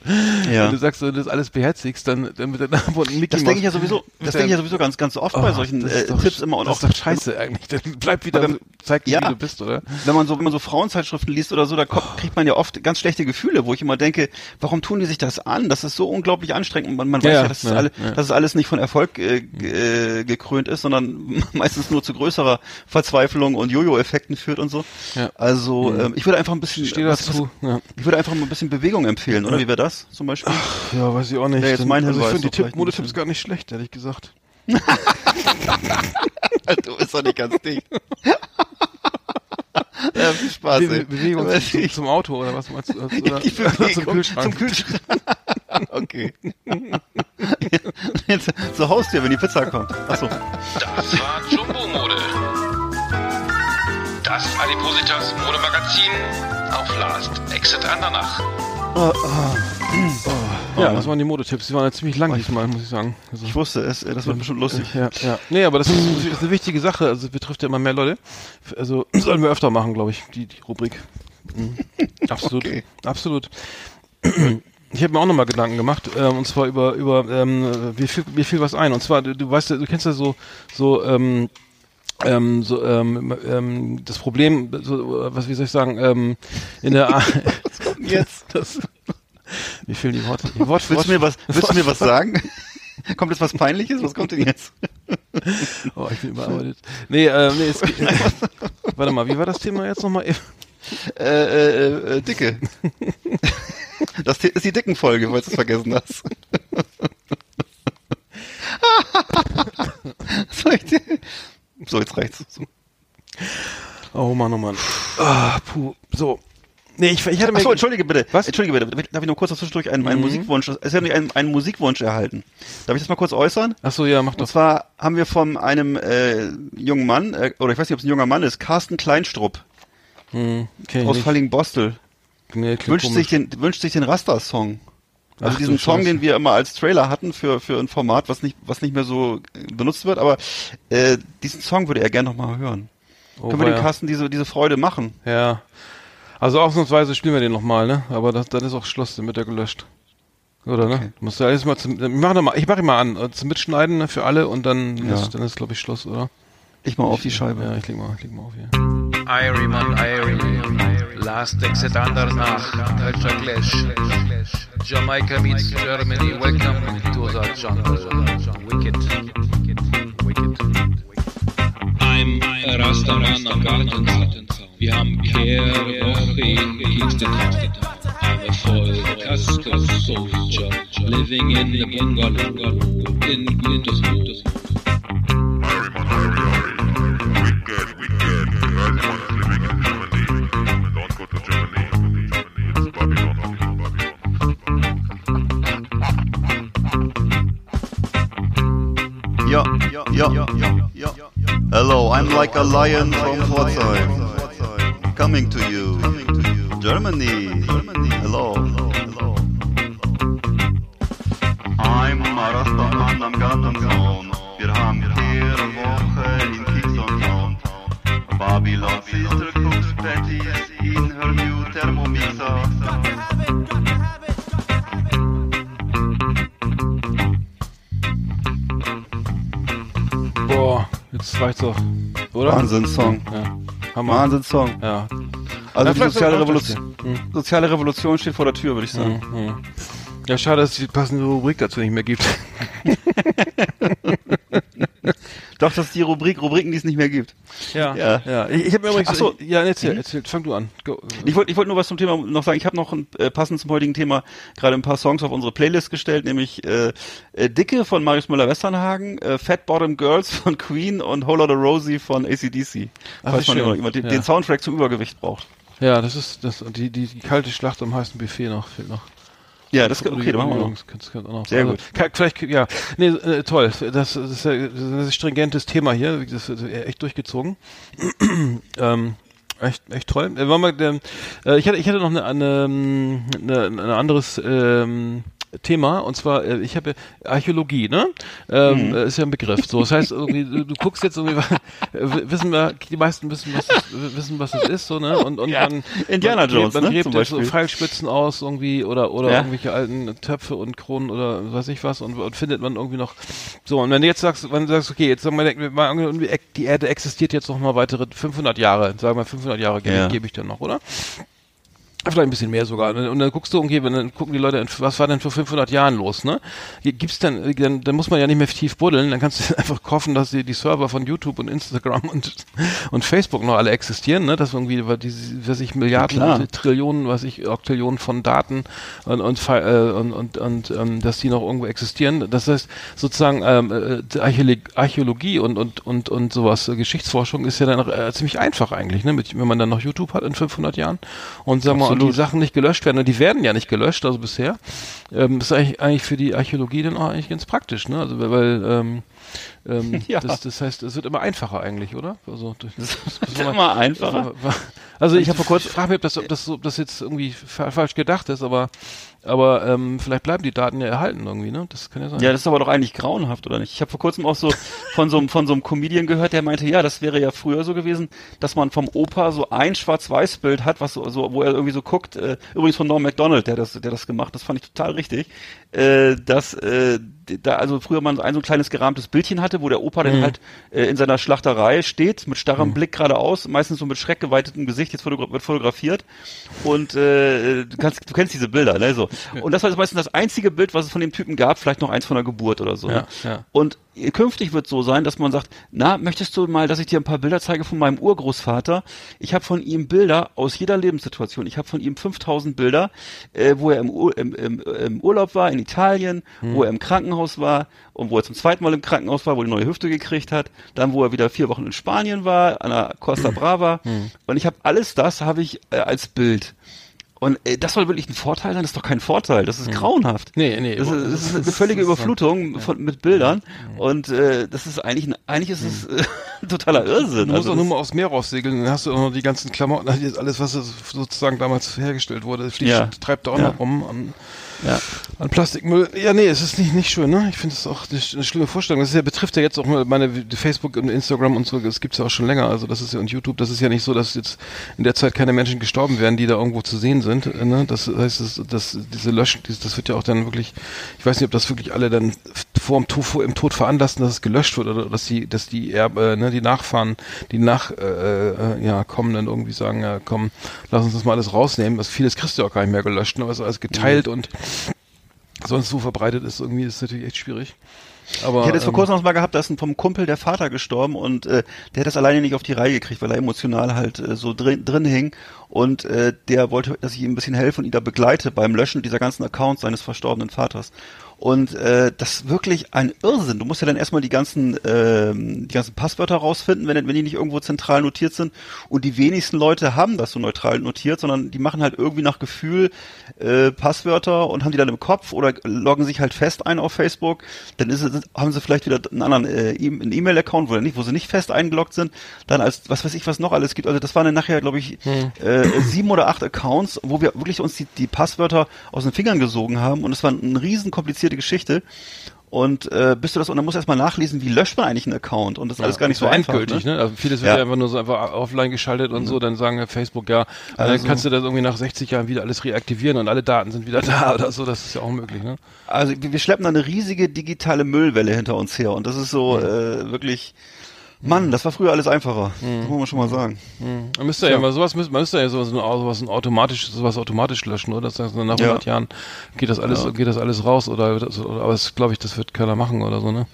[SPEAKER 3] Ja.
[SPEAKER 2] wenn du sagst, wenn du das alles beherzigst, dann, dann mit der Name und Mickey
[SPEAKER 3] Das denke ich ja sowieso, das denke ich ja sowieso ganz, ganz oft bei
[SPEAKER 2] Oh,
[SPEAKER 3] solchen
[SPEAKER 2] das
[SPEAKER 3] äh,
[SPEAKER 2] doch-
[SPEAKER 3] Tipps immer und
[SPEAKER 2] das
[SPEAKER 3] auch
[SPEAKER 2] ist doch scheiße eigentlich. Dann bleib wieder,
[SPEAKER 3] Aber-
[SPEAKER 2] zeig dir,
[SPEAKER 3] ja.
[SPEAKER 2] wie du bist, oder?
[SPEAKER 3] wenn man so, wenn man so Frauenzeitschriften liest oder so, da kommt, kriegt man ja oft ganz schlechte Gefühle, wo ich immer denke, warum tun die sich das an? Das ist so unglaublich anstrengend. Und man, man
[SPEAKER 2] Ja,
[SPEAKER 3] weiß ja,
[SPEAKER 2] ja,
[SPEAKER 3] dass, es
[SPEAKER 2] ja,
[SPEAKER 3] alle,
[SPEAKER 2] ja.
[SPEAKER 3] dass es alles nicht von Erfolg äh, äh, gekrönt ist, sondern *laughs* meistens nur zu größerer Verzweiflung und Jojo-Effekten führt und so.
[SPEAKER 2] Ja.
[SPEAKER 3] Also ähm, ich würde einfach ein bisschen, was-
[SPEAKER 2] dazu.
[SPEAKER 3] was-
[SPEAKER 2] Ja.
[SPEAKER 3] ich würde einfach mal ein bisschen Bewegung empfehlen, oder? Wie wäre das zum Beispiel?
[SPEAKER 2] ja, weiß ich auch nicht.
[SPEAKER 3] Wäre jetzt
[SPEAKER 2] Dann-
[SPEAKER 3] mein
[SPEAKER 2] also ich finde die Tipp Modetipps gar nicht schlecht, ehrlich gesagt. *laughs*
[SPEAKER 3] du bist doch nicht ganz dicht. ja, viel Spaß.
[SPEAKER 2] Be
[SPEAKER 3] ey.
[SPEAKER 2] Bewegung zum, zum Auto oder was meinst du? *laughs* Oder, zum Kühlschrank.
[SPEAKER 3] Zum Kühlschrank. okay. Jetzt zur Haustür, wenn die Pizza kommt. Achso.
[SPEAKER 1] Das war Jumbo Mode. Das Adipositas Modemagazin auf Last Exit Andernach.
[SPEAKER 2] ja, das waren die Modetipps. Die waren ja ziemlich lang diesmal, muss ich sagen. Also,
[SPEAKER 3] Ich wusste es, das wird bestimmt lustig.
[SPEAKER 2] ja, ja. Nee, aber das ist, das ist eine wichtige Sache. Also es betrifft ja immer mehr Leute. Also sollen wir öfter machen, glaube ich, die, die Rubrik. Mhm. *laughs* Absolut.
[SPEAKER 3] Okay.
[SPEAKER 2] Absolut. Ich habe mir auch nochmal Gedanken gemacht, ähm, und zwar über, über ähm, mir, fiel, mir fiel was ein. Und zwar, du, du weißt ja, du kennst ja so, so, ähm, ähm, so ähm, ähm, das Problem, so, was wie soll ich sagen, ähm, in der A *laughs* *laughs*
[SPEAKER 3] Jetzt.
[SPEAKER 2] das, mir fehlen die Worte. Die Wort,
[SPEAKER 3] Willst du mir was, willst du mir was *laughs* sagen? Kommt jetzt was Peinliches? Was kommt denn jetzt?
[SPEAKER 2] Oh, ich bin überarbeitet. Nee, ähm, nee, es, warte mal, wie war das Thema jetzt nochmal?
[SPEAKER 3] Äh, äh, äh, Dicke. *laughs* Das ist die dicken Folge, falls du es vergessen hast. *laughs* so, ich, so, jetzt reicht's. So.
[SPEAKER 2] Oh Mann, oh Mann. Ah, puh. So. Nee, ich, ich hatte mir...
[SPEAKER 3] Achso, entschuldige bitte.
[SPEAKER 2] Was?
[SPEAKER 3] Entschuldige bitte. Darf ich noch kurz zwischendurch einen, einen Musikwunsch? Es hat mich einen, einen Musikwunsch erhalten. Darf ich das mal kurz äußern?
[SPEAKER 2] Ach so, ja, mach
[SPEAKER 3] Und
[SPEAKER 2] doch.
[SPEAKER 3] zwar haben wir von einem äh, jungen Mann, äh, oder ich weiß nicht, ob es ein junger Mann ist, Carsten Kleinstrupp
[SPEAKER 2] Hm,
[SPEAKER 3] aus. Falling-Bostel.
[SPEAKER 2] Nee,
[SPEAKER 3] Wünscht sich, den, wünscht sich den Rasta-Song. Also
[SPEAKER 2] Ach du
[SPEAKER 3] diesen Song, den wir immer als Trailer hatten für, für ein Format, was nicht, was nicht mehr so benutzt wird, aber äh, diesen Song würde er gerne nochmal hören.
[SPEAKER 2] Oh,
[SPEAKER 3] Können wir dem
[SPEAKER 2] weia.
[SPEAKER 3] Carsten diese, diese Freude machen?
[SPEAKER 2] Ja. Also ausnahmsweise spielen wir den nochmal, ne? Aber das, dann ist auch Schluss, dann wird er gelöscht. Oder, ne? Du musst ja alles mal zum, ich mach, noch mal, ich mach ihn mal an, äh, zum Mitschneiden ne, für alle und dann
[SPEAKER 3] Ja.
[SPEAKER 2] ist, dann ist glaube ich Schluss, oder?
[SPEAKER 3] Ich mal auf die Scheibe.
[SPEAKER 2] Ja, ich leg mal, ich leg mal auf hier.
[SPEAKER 4] Irie Irie, Last Exit Andernach, Culture Clash. Jamaica meets Germany, welcome to the jungle. Wicked.
[SPEAKER 5] I'm a Rastaman am Gartenzaun. Wir haben Kehrwoche in Kingston. I'm a voll Soldier, living in a bungalow in Wintersburg.
[SPEAKER 3] Ja, ja, ja. Hello, I'm like a lion from Pforzheim. Coming to you. Germany. Hello. I'm a Rastaman am
[SPEAKER 2] jetzt reicht's doch. Oder?
[SPEAKER 3] Wahnsinnssong.
[SPEAKER 2] Ja. Hammer.
[SPEAKER 3] Wahnsinnssong.
[SPEAKER 2] Ja.
[SPEAKER 3] Also
[SPEAKER 2] Ja,
[SPEAKER 3] die soziale
[SPEAKER 2] das
[SPEAKER 3] Revolution,
[SPEAKER 2] hier. Hm.
[SPEAKER 3] soziale Revolution steht vor der Tür, würde ich sagen.
[SPEAKER 2] Hm, hm. Ja, schade, dass es die passende Rubrik dazu nicht mehr gibt. *laughs*
[SPEAKER 3] Doch, das ist die Rubrik, Rubriken, die es nicht mehr gibt.
[SPEAKER 2] Ja,
[SPEAKER 3] Ja.
[SPEAKER 2] ja. Ich, ich habe mir übrigens,
[SPEAKER 3] Ach so.
[SPEAKER 2] ja, erzähl, erzähl, fang du an. Go.
[SPEAKER 3] Ich wollte ich wollte nur was zum Thema noch sagen. Ich habe noch ein, äh, passend zum heutigen Thema gerade ein paar Songs auf unsere Playlist gestellt, nämlich äh, äh, Dicke von Marius Müller-Westernhagen, äh, Fat Bottom Girls von Queen und Whole Lotta Rosie von ACDC.
[SPEAKER 2] Ach,
[SPEAKER 3] Falls man
[SPEAKER 2] schön.
[SPEAKER 3] immer jemand den,
[SPEAKER 2] Ja.
[SPEAKER 3] den Soundtrack zum Übergewicht braucht.
[SPEAKER 2] Ja, das ist das die, die, die kalte Schlacht am heißen Buffet noch fehlt noch.
[SPEAKER 3] Ja, das okay, dann machen wir noch.
[SPEAKER 2] Das kannst auch noch.
[SPEAKER 3] Sehr gut.
[SPEAKER 2] ka- Vielleicht, ja. Nee, äh, toll. Das, das, ist ja, das ist ein stringentes Thema hier. Das ist echt durchgezogen. *clears throat* ähm, echt, echt toll. Äh, ähm, äh, ich hatte, ich hatte noch eine, eine, eine, ein anderes, ähm, Thema und zwar äh, ich habe Archäologie ne? Ähm, äh, ist ja ein Begriff. So das heißt irgendwie du, guckst jetzt irgendwie *laughs* wissen wir die meisten wissen was es, wissen was es ist so ne? Und und
[SPEAKER 3] Ja,
[SPEAKER 2] man
[SPEAKER 3] Indiana
[SPEAKER 2] man,
[SPEAKER 3] Jones,
[SPEAKER 2] man
[SPEAKER 3] ne,
[SPEAKER 2] gräbt jetzt so. Pfeilspitzen aus irgendwie oder oder
[SPEAKER 3] Ja.
[SPEAKER 2] irgendwelche alten Töpfe und Kronen oder weiß ich was und, und findet man irgendwie noch. So und wenn du jetzt sagst wenn du sagst okay jetzt sagen wir mal irgendwie, die Erde existiert jetzt noch mal weitere 500 Jahre sagen wir 500 Jahre gebe
[SPEAKER 3] Ja.
[SPEAKER 2] ich, gebe ich dann noch oder Vielleicht ein bisschen mehr sogar. Und dann guckst du, okay, wenn dann gucken die Leute, was war denn vor 500 Jahren los, ne? Gibt's dann, dann, dann muss man ja nicht mehr tief buddeln, dann kannst du *laughs* einfach hoffen, dass die, die Server von YouTube und Instagram und, und Facebook noch alle existieren, ne? Dass irgendwie, diese, weiß ich, Milliarden,
[SPEAKER 3] klar.
[SPEAKER 2] Trillionen, was ich, Oktillionen von Daten und, und, äh, und, und, und ähm, dass die noch irgendwo existieren. Das heißt, sozusagen, ähm, äh, die Archäologie, und, und, und, und sowas, Geschichtsforschung ist ja dann äh, ziemlich einfach eigentlich, ne? Mit, wenn man dann noch YouTube hat in 500 Jahren und sagen wir mal, und die. Sachen nicht gelöscht werden, und die werden ja nicht gelöscht, also bisher, ähm, ist eigentlich, eigentlich für die Archäologie dann auch eigentlich ganz praktisch, ne? Also weil, ähm, ähm, *laughs*
[SPEAKER 3] Ja.
[SPEAKER 2] das, das heißt, es wird immer einfacher eigentlich, oder? Also durch, *laughs* das,
[SPEAKER 3] wird immer einfacher.
[SPEAKER 2] Also ich habe vor *laughs* kurzem mich, ob das, ob das, ob das jetzt irgendwie fa falsch gedacht ist, aber aber ähm, vielleicht bleiben die Daten ja erhalten irgendwie, ne? Das kann ja sein.
[SPEAKER 3] Ja, das ist aber doch eigentlich grauenhaft, oder nicht? Ich habe vor kurzem auch so von so einem von so einem Comedian gehört, der meinte, ja, das wäre ja früher so gewesen, dass man vom Opa so ein Schwarz-Weiß-Bild hat, was so, so, wo er irgendwie so guckt. Äh, übrigens von Norm Macdonald, der das, der das gemacht, das fand ich total richtig. Äh, dass äh, da also früher man ein so ein kleines gerahmtes Bildchen hatte, wo der Opa dann halt äh, in seiner Schlachterei steht, mit starrem Blick geradeaus, meistens so mit schreckgeweitetem Gesicht, jetzt fotogra wird fotografiert und äh, du, kannst, du kennst diese Bilder, ne? So. *laughs* Und das war jetzt meistens das einzige Bild, was es von dem Typen gab, vielleicht noch eins von der Geburt oder so.
[SPEAKER 2] Ja,
[SPEAKER 3] ne?
[SPEAKER 2] ja.
[SPEAKER 3] Und künftig wird so sein, dass man sagt, na, möchtest du mal, dass ich dir ein paar Bilder zeige von meinem Urgroßvater? Ich habe von ihm Bilder aus jeder Lebenssituation. Ich habe von ihm 5000 Bilder, äh, wo er im, Ur im, im, im Urlaub war, in Italien, wo er im Krankenhaus war und wo er zum zweiten Mal im Krankenhaus war, wo er eine neue Hüfte gekriegt hat, dann wo er wieder vier Wochen in Spanien war, an der Costa *clears throat* Brava. Und ich habe alles das habe ich äh, als Bild. Und äh, das soll wirklich ein Vorteil sein? Das ist doch kein Vorteil. Das ist grauenhaft.
[SPEAKER 2] Nee, nee,
[SPEAKER 3] Das ist, das ist eine völlige Überflutung von, mit Bildern. Und äh, das ist eigentlich, ein- eigentlich ist es äh, *laughs* totaler Irrsinn.
[SPEAKER 2] Du musst
[SPEAKER 3] Also
[SPEAKER 2] auch nur mal aufs Meer raussegeln, dann hast du auch noch die ganzen Klamotten, ist alles, was sozusagen damals hergestellt wurde, fliegt,
[SPEAKER 3] Ja.
[SPEAKER 2] treibt da auch
[SPEAKER 3] Ja.
[SPEAKER 2] noch rum an,
[SPEAKER 3] ja.
[SPEAKER 2] an Plastikmüll. Ja, nee, es ist nicht, nicht schön, ne? Ich finde es auch eine, eine schlimme Vorstellung. Das ist ja, betrifft ja jetzt auch mal meine Facebook und Instagram und so, das gibt's ja auch schon länger, also das ist ja und YouTube, das ist ja nicht so, dass jetzt in der Zeit keine Menschen gestorben wären, die da irgendwo zu sehen sind, äh, ne? Das heißt, das, das, diese Löschen, das, wird ja auch dann wirklich, ich weiß nicht, ob das wirklich alle dann vor dem Tod, im Tod veranlassen, dass es gelöscht wird oder dass die, dass die Erbe, äh, ne, die Nachfahren, die nach, äh, äh, ja, kommen dann irgendwie sagen, ja, komm, lass uns das mal alles rausnehmen. Das vieles kriegst du auch gar nicht mehr gelöscht, ne? Was alles geteilt
[SPEAKER 3] Mhm.
[SPEAKER 2] und sonst so verbreitet ist, irgendwie ist natürlich echt schwierig. Aber
[SPEAKER 3] Ich hatte es vor
[SPEAKER 2] ähm,
[SPEAKER 3] kurzem noch mal gehabt, da ist ein vom Kumpel der Vater gestorben und äh, der hat das alleine nicht auf die Reihe gekriegt, weil er emotional halt äh, so drin, drin hing und äh, der wollte, dass ich ihm ein bisschen helfe und ihn da begleite beim Löschen dieser ganzen Accounts seines verstorbenen Vaters. Und äh, das ist wirklich ein Irrsinn. Du musst ja dann erstmal die ganzen, ähm, die ganzen Passwörter rausfinden, wenn, wenn die nicht irgendwo zentral notiert sind. Und die wenigsten Leute haben das so neutral notiert, sondern die machen halt irgendwie nach Gefühl äh, Passwörter und haben die dann im Kopf oder loggen sich halt fest ein auf Facebook. Dann ist es, haben sie vielleicht wieder einen anderen äh, E- E-Mail-Account, wo, nicht, wo sie nicht fest eingeloggt sind. Dann als, was weiß ich, was noch alles gibt. Also das waren dann nachher, glaube ich, äh, sieben oder acht Accounts, wo wir wirklich uns die, die Passwörter aus den Fingern gesogen haben. Und es war eine riesen komplizierte Geschichte. Und äh, bist du das, und dann musst du erstmal nachlesen, wie löscht man eigentlich einen Account? Und das ist alles gar nicht so einfach.
[SPEAKER 2] endgültig, ne? Also vieles wird
[SPEAKER 3] Ja.
[SPEAKER 2] ja einfach nur so einfach offline geschaltet und so, dann sagen ja Facebook, ja, dann
[SPEAKER 3] Also-
[SPEAKER 2] kannst du das irgendwie nach 60 Jahren wieder alles reaktivieren und alle Daten sind wieder *laughs* da oder so, das ist ja auch möglich, ne?
[SPEAKER 3] Also wir schleppen da eine riesige digitale Müllwelle hinter uns her und das ist so äh, wirklich Mann, das war früher alles einfacher. Das muss man schon mal sagen.
[SPEAKER 2] Man müsste ja, mal sowas, man müsste ja sowas, sowas automatisch, sowas automatisch löschen, oder? Das heißt, nach 100
[SPEAKER 3] Ja.
[SPEAKER 2] Jahren geht das alles, geht das alles raus, oder, das- oder aber das glaube ich, das wird keiner machen oder so, ne?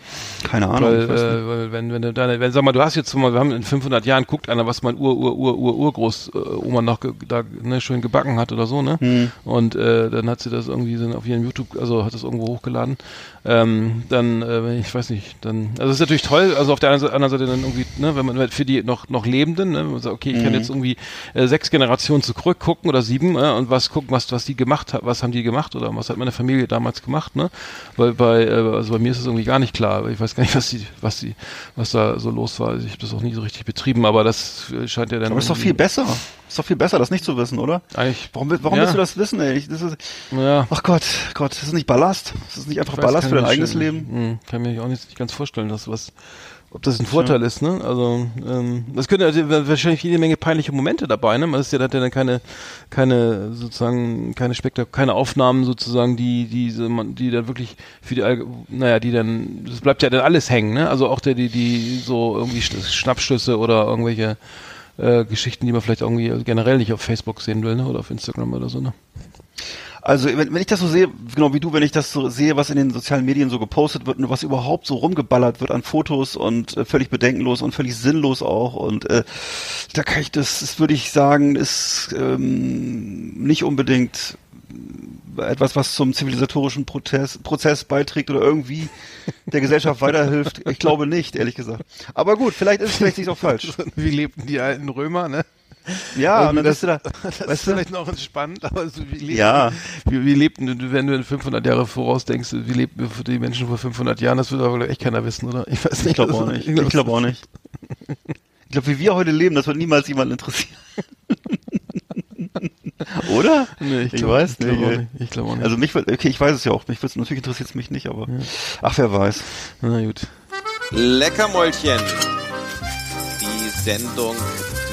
[SPEAKER 3] Keine Ahnung.
[SPEAKER 2] Weil, äh, weil wenn, wenn du deine, wenn, sag mal, du hast jetzt mal, wir haben in 500 Jahren guckt einer, was mein Ur, Ur, Ur, Ur, Urgroß, äh, Oma noch ge, da, ne, schön gebacken hat oder so, ne?
[SPEAKER 3] Hm.
[SPEAKER 2] Und, äh, dann hat sie das irgendwie so auf ihrem YouTube, also hat das irgendwo hochgeladen. Ähm, dann, äh, ich weiß nicht, dann, also es ist natürlich toll, also auf der anderen Seite dann irgendwie, ne, wenn man für die noch, noch Lebenden, ne, wenn man sagt, okay, ich kann
[SPEAKER 3] Mhm.
[SPEAKER 2] jetzt irgendwie äh, sechs Generationen zurückgucken oder sieben, äh, und was gucken, was, was die gemacht hat, was haben die gemacht oder was hat meine Familie damals gemacht, ne? Weil bei, äh, also bei mir ist es irgendwie gar nicht klar. Ich weiß gar nicht, *laughs* was die, was die, was da so los war. Ich habe das auch nie so richtig betrieben, aber das äh, scheint ja dann.
[SPEAKER 3] Aber ist doch viel besser. Ist doch viel besser, das nicht zu wissen, oder?
[SPEAKER 2] Eigentlich,
[SPEAKER 3] Warum, warum
[SPEAKER 2] Ja.
[SPEAKER 3] willst du das wissen, ey? Ich, das ist,
[SPEAKER 2] ja.
[SPEAKER 3] ach Gott, Gott, das ist nicht Ballast. Das ist nicht einfach Ballast
[SPEAKER 2] kann
[SPEAKER 3] für dein eigenes
[SPEAKER 2] schon-
[SPEAKER 3] Leben.
[SPEAKER 2] Hm, kann mir auch nicht, nicht ganz vorstellen, dass was, ob das ein Vorteil ist, ne? Also, ähm, das könnte also, wahrscheinlich jede Menge peinliche Momente dabei, ne? Man ist ja, hat ja dann keine, keine, sozusagen, keine Spektak keine Aufnahmen sozusagen, die, die, so man- die dann wirklich für die, Allge- naja, die dann, das bleibt ja dann alles hängen, ne? Also auch der, die, die, so irgendwie Sch- Schnappschüsse oder irgendwelche, äh, Geschichten, die man vielleicht irgendwie generell nicht auf Facebook sehen will, ne? Oder auf Instagram oder so, ne?
[SPEAKER 3] Also wenn, wenn ich das so sehe, genau wie du, wenn ich das so sehe, was in den sozialen Medien so gepostet wird und was überhaupt so rumgeballert wird an Fotos und äh, völlig bedenkenlos und völlig sinnlos auch und äh, da kann ich das, das würde ich sagen, ist ähm, nicht unbedingt etwas, was zum zivilisatorischen Prozess, Prozess beiträgt oder irgendwie der Gesellschaft weiterhilft. Ich glaube nicht, ehrlich gesagt. Aber gut, vielleicht ist es vielleicht nicht auch falsch. *laughs*
[SPEAKER 2] Wie lebten die alten Römer, ne?
[SPEAKER 3] Ja, und dann
[SPEAKER 2] das,
[SPEAKER 3] bist du da, *laughs*
[SPEAKER 2] das ist
[SPEAKER 3] weißt du,
[SPEAKER 2] vielleicht noch spannend, aber so wie lebten,
[SPEAKER 3] Ja.
[SPEAKER 2] wie, wie lebten, du- wenn du in 500 Jahre voraus denkst, wie lebten die Menschen vor 500 Jahren, das wird aber echt keiner wissen, oder? Ich weiß nicht.
[SPEAKER 3] Ich glaube auch
[SPEAKER 2] Also,
[SPEAKER 3] nicht. Ich glaube auch nicht. Ich glaube, *laughs* wie wir heute leben, das wird niemals jemanden interessieren. *laughs* Oder?
[SPEAKER 2] Nee,
[SPEAKER 3] Ich
[SPEAKER 2] glaub-
[SPEAKER 3] weiß
[SPEAKER 2] ich
[SPEAKER 3] nicht,
[SPEAKER 2] auch nicht. Ich glaube auch nicht.
[SPEAKER 3] Also mich okay, ich weiß es ja auch. Mich natürlich interessiert es mich nicht, aber ach, wer weiß.
[SPEAKER 2] Na gut.
[SPEAKER 6] Leckermäulchen. Die Sendung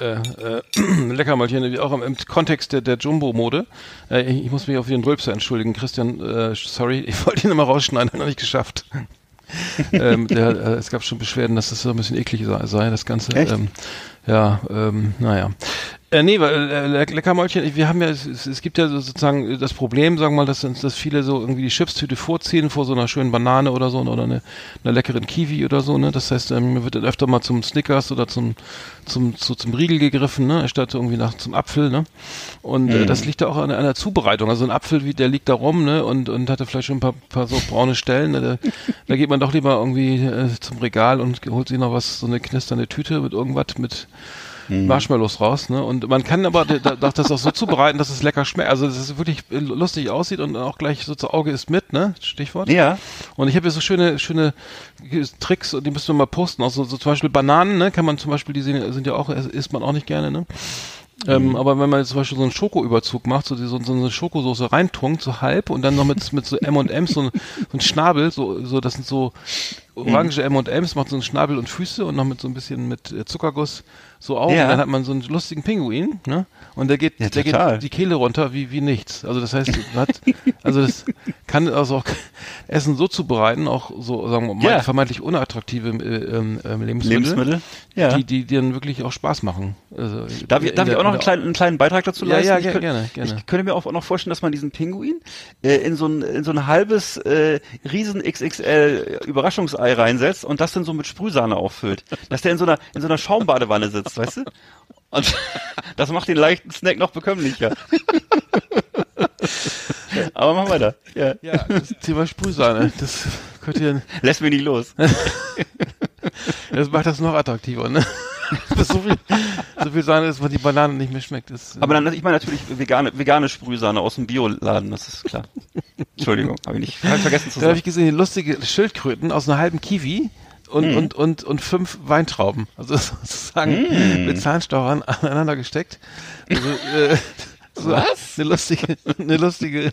[SPEAKER 2] Äh, äh, *clears throat* Leckermalchen, wie auch im, im Kontext der, der Jumbo-Mode. Äh, ich, muss mich auf den Rülpser entschuldigen. Christian, äh, sorry, *laughs* ich wollte ihn immer rausschneiden, hat er nicht geschafft. *laughs* ähm, der, äh, es gab schon Beschwerden, dass das so ein bisschen eklig sei, sei das Ganze. Ähm, ja, ähm, naja. Äh, nee, weil äh, Le- Leckermäulchen, wir haben ja, es, es, gibt ja so sozusagen das Problem, sagen wir mal, dass, dass viele so irgendwie die Chipstüte vorziehen vor so einer schönen Banane oder so oder eine, einer leckeren Kiwi oder so, ne? Das heißt, ähm, wird dann öfter mal zum Snickers oder zum zum zu, zum Riegel gegriffen, ne? Statt irgendwie nach zum Apfel, ne? Und äh, das liegt da auch an, an der Zubereitung. Also ein Apfel, wie der liegt da rum, ne? Und und hatte vielleicht schon ein paar, paar so braune Stellen. Ne? Da, da geht man doch lieber irgendwie äh, zum Regal und holt sich noch was, so eine knisternde Tüte mit irgendwas mit Marshmallows raus, ne? Und man kann aber d- d- doch das auch so zubereiten, dass es lecker schmeckt. Also dass es wirklich äh, lustig aussieht und auch gleich so zu Auge ist mit, ne? Stichwort.
[SPEAKER 3] Ja.
[SPEAKER 2] Und ich habe hier so schöne, schöne Tricks, und die müssen wir mal posten. Auch so, zum Beispiel Bananen, ne? Kann man zum Beispiel, die sind, sind ja auch, isst man auch nicht gerne, ne? Ähm, aber wenn man jetzt zum Beispiel so einen Schokoüberzug macht, so, die, so, so eine Schokosoße reintunkt, so halb, und dann noch mit, mit so M&M's, so, ein- so ein Schnabel, so, so, das sind so orange M&M's, macht so einen Schnabel und Füße und noch mit so ein bisschen mit äh, Zuckerguss so Augen,
[SPEAKER 3] Ja.
[SPEAKER 2] dann hat man so einen lustigen Pinguin, ne? Und der geht,
[SPEAKER 3] Ja,
[SPEAKER 2] der geht die Kehle runter wie, wie nichts. Also das heißt, hat, also das kann also auch *laughs* Essen so zubereiten, auch so, sagen wir mal,
[SPEAKER 3] Ja.
[SPEAKER 2] vermeintlich unattraktive äh, ähm, Lebensmittel,
[SPEAKER 3] Lebensmittel. Ja.
[SPEAKER 2] die, die, die dann wirklich auch Spaß machen. Also,
[SPEAKER 3] Darf ich, darf ich
[SPEAKER 2] der-
[SPEAKER 3] auch noch
[SPEAKER 2] in
[SPEAKER 3] einen kleinen, einen kleinen Beitrag dazu
[SPEAKER 2] Ja,
[SPEAKER 3] leisten?
[SPEAKER 2] ja,
[SPEAKER 3] ich
[SPEAKER 2] ge-
[SPEAKER 3] könnte,
[SPEAKER 2] gerne, gerne.
[SPEAKER 3] Ich könnte mir auch noch vorstellen, dass man diesen Pinguin äh, in so ein in so ein halbes äh, riesen XXL Überraschungsei reinsetzt und das dann so mit Sprühsahne auffüllt. Dass der in so einer in so einer Schaumbadewanne sitzt, weißt du? *laughs* Und das macht den leichten Snack noch bekömmlicher. *laughs* Aber mach weiter. Ja.
[SPEAKER 2] Ja, das Thema Sprühsahne, das könnte ja,
[SPEAKER 3] Lässt mich nicht los. *laughs*
[SPEAKER 2] das macht das noch attraktiver, ne? Das so viel, so viel Sahne, dass man die Banane nicht mehr schmeckt. Das, äh,
[SPEAKER 3] Aber dann, ich meine natürlich vegane, vegane Sprühsahne aus dem Bioladen, das ist klar. Entschuldigung, habe ich nicht hab ich vergessen zu
[SPEAKER 2] Da habe
[SPEAKER 3] sagen.
[SPEAKER 2] ich gesehen, lustige Schildkröten aus einer halben Kiwi und, und, und, und fünf Weintrauben. Also *laughs* sozusagen
[SPEAKER 3] Mm.
[SPEAKER 2] mit Zahnstochern aneinander gesteckt. Also, äh, *laughs* so
[SPEAKER 3] Was?
[SPEAKER 2] Eine lustige, eine lustige,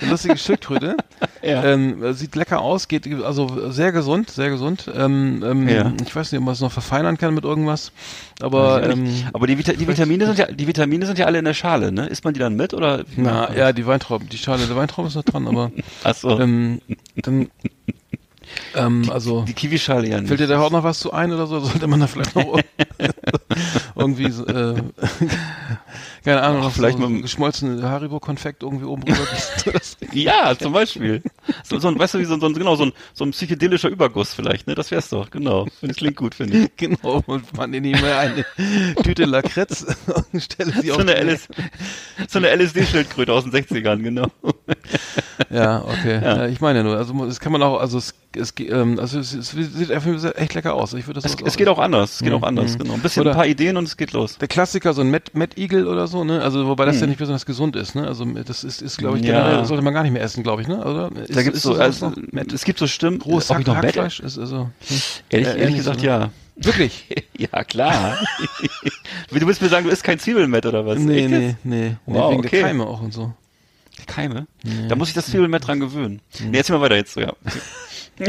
[SPEAKER 2] eine lustige Schildkröte.
[SPEAKER 3] Ja.
[SPEAKER 2] Ähm, sieht lecker aus, geht also sehr gesund, sehr gesund. Ähm, ähm,
[SPEAKER 3] Ja.
[SPEAKER 2] Ich weiß nicht, ob man es noch verfeinern kann mit irgendwas, aber ähm.
[SPEAKER 3] Aber die, Vita die Vitamine sind ja, die Vitamine sind ja alle in der Schale, ne? Isst man die dann mit oder?
[SPEAKER 2] na ja, die Weintrauben, die Schale der Weintrauben ist noch dran, aber
[SPEAKER 3] Ach so.
[SPEAKER 2] ähm, dann ähm, also
[SPEAKER 3] die Kiwischale ja nicht.
[SPEAKER 2] Fällt dir da auch noch was zu ein oder so? *laughs* Sollte man da vielleicht noch *laughs* *laughs* irgendwie, so, äh, keine Ahnung, noch
[SPEAKER 3] vielleicht
[SPEAKER 2] so,
[SPEAKER 3] dem-
[SPEAKER 2] geschmolzene Haribo-Konfekt irgendwie oben rüber. *laughs* Das-
[SPEAKER 3] Ja, zum Beispiel. So, so ein, weißt du, wie so, ein- so, ein- genau, so ein, so ein psychedelischer Überguss vielleicht, ne? Das wär's doch, genau. Das klingt gut, finde ich. *laughs*
[SPEAKER 2] genau, und man in ihm eine Tüte Lakritz und stelle sie
[SPEAKER 3] So
[SPEAKER 2] auf
[SPEAKER 3] eine, LS, *laughs* so eine LSD-Schildkröte aus den 60ern, genau.
[SPEAKER 2] Ja, okay. Ja. ich meine ja nur, also das kann man auch, also es, es, ähm, also es, es sieht einfach echt lecker aus. Ich würde das
[SPEAKER 3] Es, es geht auch anders, es geht
[SPEAKER 2] Mhm,
[SPEAKER 3] auch anders,
[SPEAKER 2] mhm.
[SPEAKER 3] genau. Ein bisschen
[SPEAKER 2] Oder-
[SPEAKER 3] ein paar Ideen und es geht los.
[SPEAKER 2] Der Klassiker, so ein Met, Met Eagle oder so, ne? Also wobei das ja
[SPEAKER 3] Hm.
[SPEAKER 2] nicht besonders gesund ist, ne? Also das ist, ist glaube ich,
[SPEAKER 3] Ja.
[SPEAKER 2] generell sollte man gar nicht mehr essen, glaube ich, ne? Oder? Ist,
[SPEAKER 3] Da gibt's so, also, es gibt so Stimmen,
[SPEAKER 2] rohes
[SPEAKER 3] ob
[SPEAKER 2] Hack, Hackfleisch ist also hm.
[SPEAKER 3] ehrlich,
[SPEAKER 2] Äh,
[SPEAKER 3] ehrlich
[SPEAKER 2] ähnlich
[SPEAKER 3] gesagt,
[SPEAKER 2] so, ne?
[SPEAKER 3] ja.
[SPEAKER 2] wirklich. *laughs*
[SPEAKER 3] Ja, klar. du willst mir sagen, du isst kein Zwiebelmett oder was?
[SPEAKER 2] Nee,
[SPEAKER 3] Echt
[SPEAKER 2] nee,
[SPEAKER 3] jetzt?
[SPEAKER 2] nee, nee,
[SPEAKER 3] Wow,
[SPEAKER 2] wegen
[SPEAKER 3] okay.
[SPEAKER 2] der Keime auch und so.
[SPEAKER 3] Keime? Da muss ich das Zwiebelmett dran gewöhnen. Nee, erzähl mal weiter jetzt so, ja. *laughs*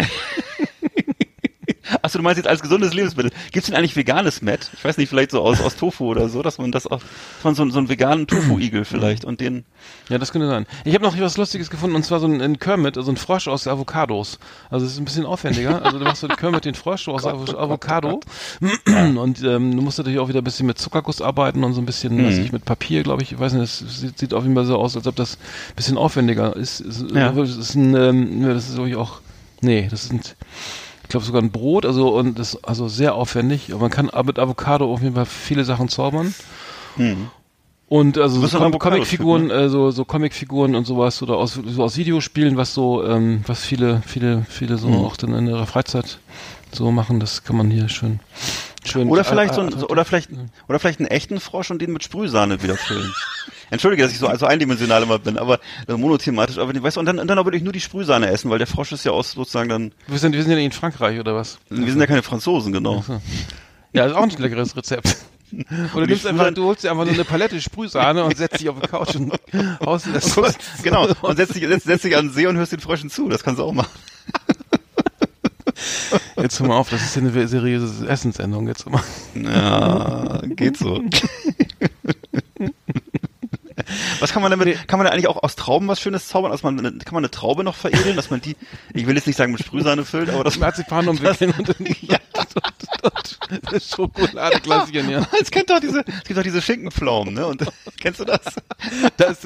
[SPEAKER 3] Achso, du meinst jetzt als gesundes Lebensmittel. Gibt's denn eigentlich veganes Met? Ich weiß nicht, vielleicht so aus, aus Tofu oder so, dass man das auch, dass man so, so einen veganen Tofu-Igel vielleicht und den,
[SPEAKER 2] Ja, das könnte sein. Ich habe noch was Lustiges gefunden und zwar so ein, ein Kermit, also ein Frosch aus Avocados. Also es ist ein bisschen aufwendiger. Also du machst so den Kermit, den Frosch aus *laughs* Avo- Avocado *clears throat* und ähm, du musst natürlich auch wieder ein bisschen mit Zuckerguss arbeiten und so ein bisschen, weiß ich, mit Papier, glaube ich. Ich weiß nicht, das sieht, sieht auf jeden Fall so aus, als ob das ein bisschen aufwendiger ist. ist
[SPEAKER 3] Ja.
[SPEAKER 2] Das ist ein, ähm, das ist wirklich auch, nee, das sind ich glaube sogar ein Brot, also und das also sehr aufwendig. Aber man kann mit Avocado auf jeden Fall viele Sachen zaubern. Und also so Com Comicfiguren, äh, so, so Comicfiguren und sowas oder aus, so aus Videospielen, was so, ähm, was viele, viele, viele so
[SPEAKER 3] Mhm.
[SPEAKER 2] auch dann in ihrer Freizeit so machen, das kann man hier schön, schön.
[SPEAKER 3] oder vielleicht so ein,
[SPEAKER 2] äh,
[SPEAKER 3] so- oder vielleicht, oder vielleicht einen echten Frosch und den mit Sprühsahne wieder füllen. *laughs* Entschuldige, dass ich so also eindimensional immer bin, aber äh, monothematisch, aber weißt du, und dann, und dann aber würde ich nur die Sprühsahne essen, weil der Frosch ist ja aus sozusagen dann,
[SPEAKER 2] wir sind, wir sind ja nicht in Frankreich oder was?
[SPEAKER 3] wir sind ja keine Franzosen, genau.
[SPEAKER 2] Ja, ist auch ein leckeres Rezept. *laughs* Oder du nimmst einfach, du holst dir einfach nur eine Palette Sprühsahne und setzt dich auf die Couch und *laughs* haust das
[SPEAKER 3] genau, und setzt dich, setzt, setzt dich an den See und hörst den Fröschen zu, das kannst du auch machen.
[SPEAKER 2] Jetzt hör mal auf, das ist ja eine seriöse Essenssendung. Jetzt mal.
[SPEAKER 3] Ja, geht so. Was kann man damit, kann man da eigentlich auch aus Trauben was Schönes zaubern? Also man, kann man eine Traube noch veredeln, dass man die, ich will jetzt nicht sagen mit Sprühsahne füllt, aber *laughs* das
[SPEAKER 2] Marzipan umwickeln und, *laughs*
[SPEAKER 3] Ja.
[SPEAKER 2] und, und, und Schokoladegläschen, ja. *laughs*
[SPEAKER 3] Es kennt doch diese, es gibt doch diese Schinkenpflaumen, ne? Und kennst du das?
[SPEAKER 2] Das,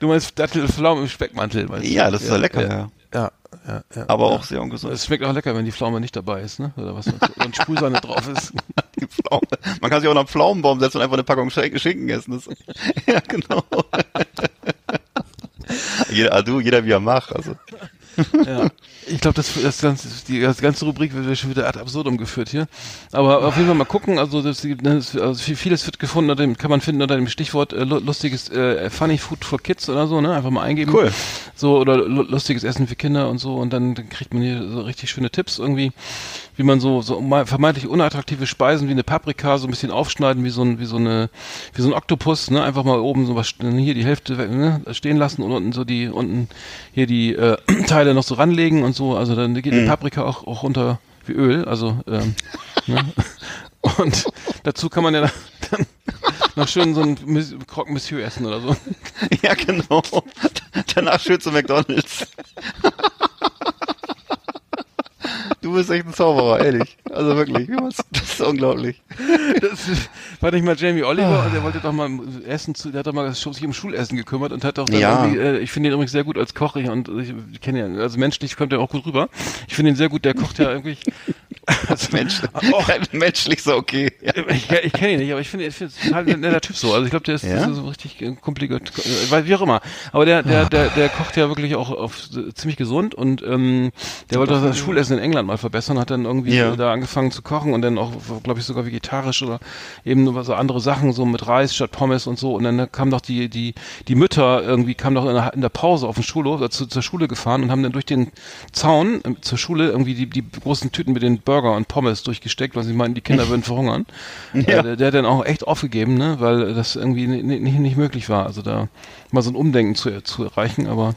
[SPEAKER 2] du meinst Dattelpflaume im Speckmantel, meinst du?
[SPEAKER 3] Ja, das ist ja lecker,
[SPEAKER 2] Ja, ja, ja. ja.
[SPEAKER 3] Aber auch sehr ungesund.
[SPEAKER 2] Es schmeckt auch lecker, wenn die Pflaume nicht dabei ist, ne? Oder was? Und Sprühsahne drauf ist. *laughs*
[SPEAKER 3] Die Pflaume. Man kann sich auch noch einen Pflaumenbaum setzen und einfach eine Packung Schinken essen. Das, *laughs* ja, genau. *laughs* jeder, ah, du, jeder wie er macht. Also.
[SPEAKER 2] Ja. Ich glaube, das, das, ganze, die das ganze Rubrik wird schon wieder ad absurdum geführt hier. Aber auf jeden Fall mal gucken. Also, das, das, also viel- vieles wird gefunden, unter dem, kann man finden unter dem Stichwort äh, lu- lustiges äh, Funny Food for Kids oder so, ne? Einfach mal eingeben.
[SPEAKER 3] Cool.
[SPEAKER 2] So, oder lu- lustiges Essen für Kinder und so. Und dann, dann kriegt man hier so richtig schöne Tipps irgendwie, wie man so, so vermeintlich unattraktive Speisen wie eine Paprika so ein bisschen aufschneiden, wie so ein, wie so eine, wie so ein Oktopus, ne? Einfach mal oben so was, hier die Hälfte weg, ne? stehen lassen und unten so die, unten hier die äh, *clears throat* Teile noch so ranlegen und so. Also dann geht die Paprika auch, auch runter wie Öl. Also, ähm, *laughs* ne? Und dazu kann man ja dann noch schön so ein Croque Monsieur essen oder so.
[SPEAKER 3] Ja, genau. Danach schön zu McDonalds. *laughs* Du bist echt ein Zauberer, ehrlich. Also wirklich. Das ist unglaublich.
[SPEAKER 2] Das war nicht mal Jamie Oliver und der wollte doch mal Essen zu, der hat doch mal sich um Schulessen gekümmert und hat doch dann
[SPEAKER 3] Ja.
[SPEAKER 2] irgendwie, äh, ich finde ihn übrigens sehr gut als Koch ich, und ich kenne ihn, also menschlich kommt er auch gut rüber. Ich finde ihn sehr gut, der kocht ja irgendwie, *laughs* also,
[SPEAKER 3] Mensch, *laughs*
[SPEAKER 2] auch,
[SPEAKER 3] menschlich so okay. Ja.
[SPEAKER 2] ich, ich kenne ihn nicht, aber ich finde, ich finde, total ein netter Typ so. Also ich glaube, der ist,
[SPEAKER 3] Ja?
[SPEAKER 2] ist so richtig äh, kompliziert, äh, weil wie auch immer. Aber der, der, der, der kocht ja wirklich auch auf ziemlich gesund und ähm, der wollte auch das Schulessen in England mal verbessern, hat dann irgendwie
[SPEAKER 3] Ja.
[SPEAKER 2] da angefangen zu kochen und dann auch, glaube ich, sogar vegetarisch oder eben nur so andere Sachen, so mit Reis statt Pommes und so. Und dann kam doch die, die, die Mütter irgendwie, kamen doch in der, in der Pause auf den Schulhof, zu, zur Schule gefahren und haben dann durch den Zaun äh, zur Schule irgendwie die, die großen Tüten mit den Burger und Pommes durchgesteckt, weil sie meinten, die Kinder *laughs* würden verhungern.
[SPEAKER 3] Ja.
[SPEAKER 2] Äh, der, der hat dann auch echt aufgegeben, ne, weil das irgendwie ni- ni- nicht, nicht möglich war. Also da mal so ein Umdenken zu, zu erreichen, aber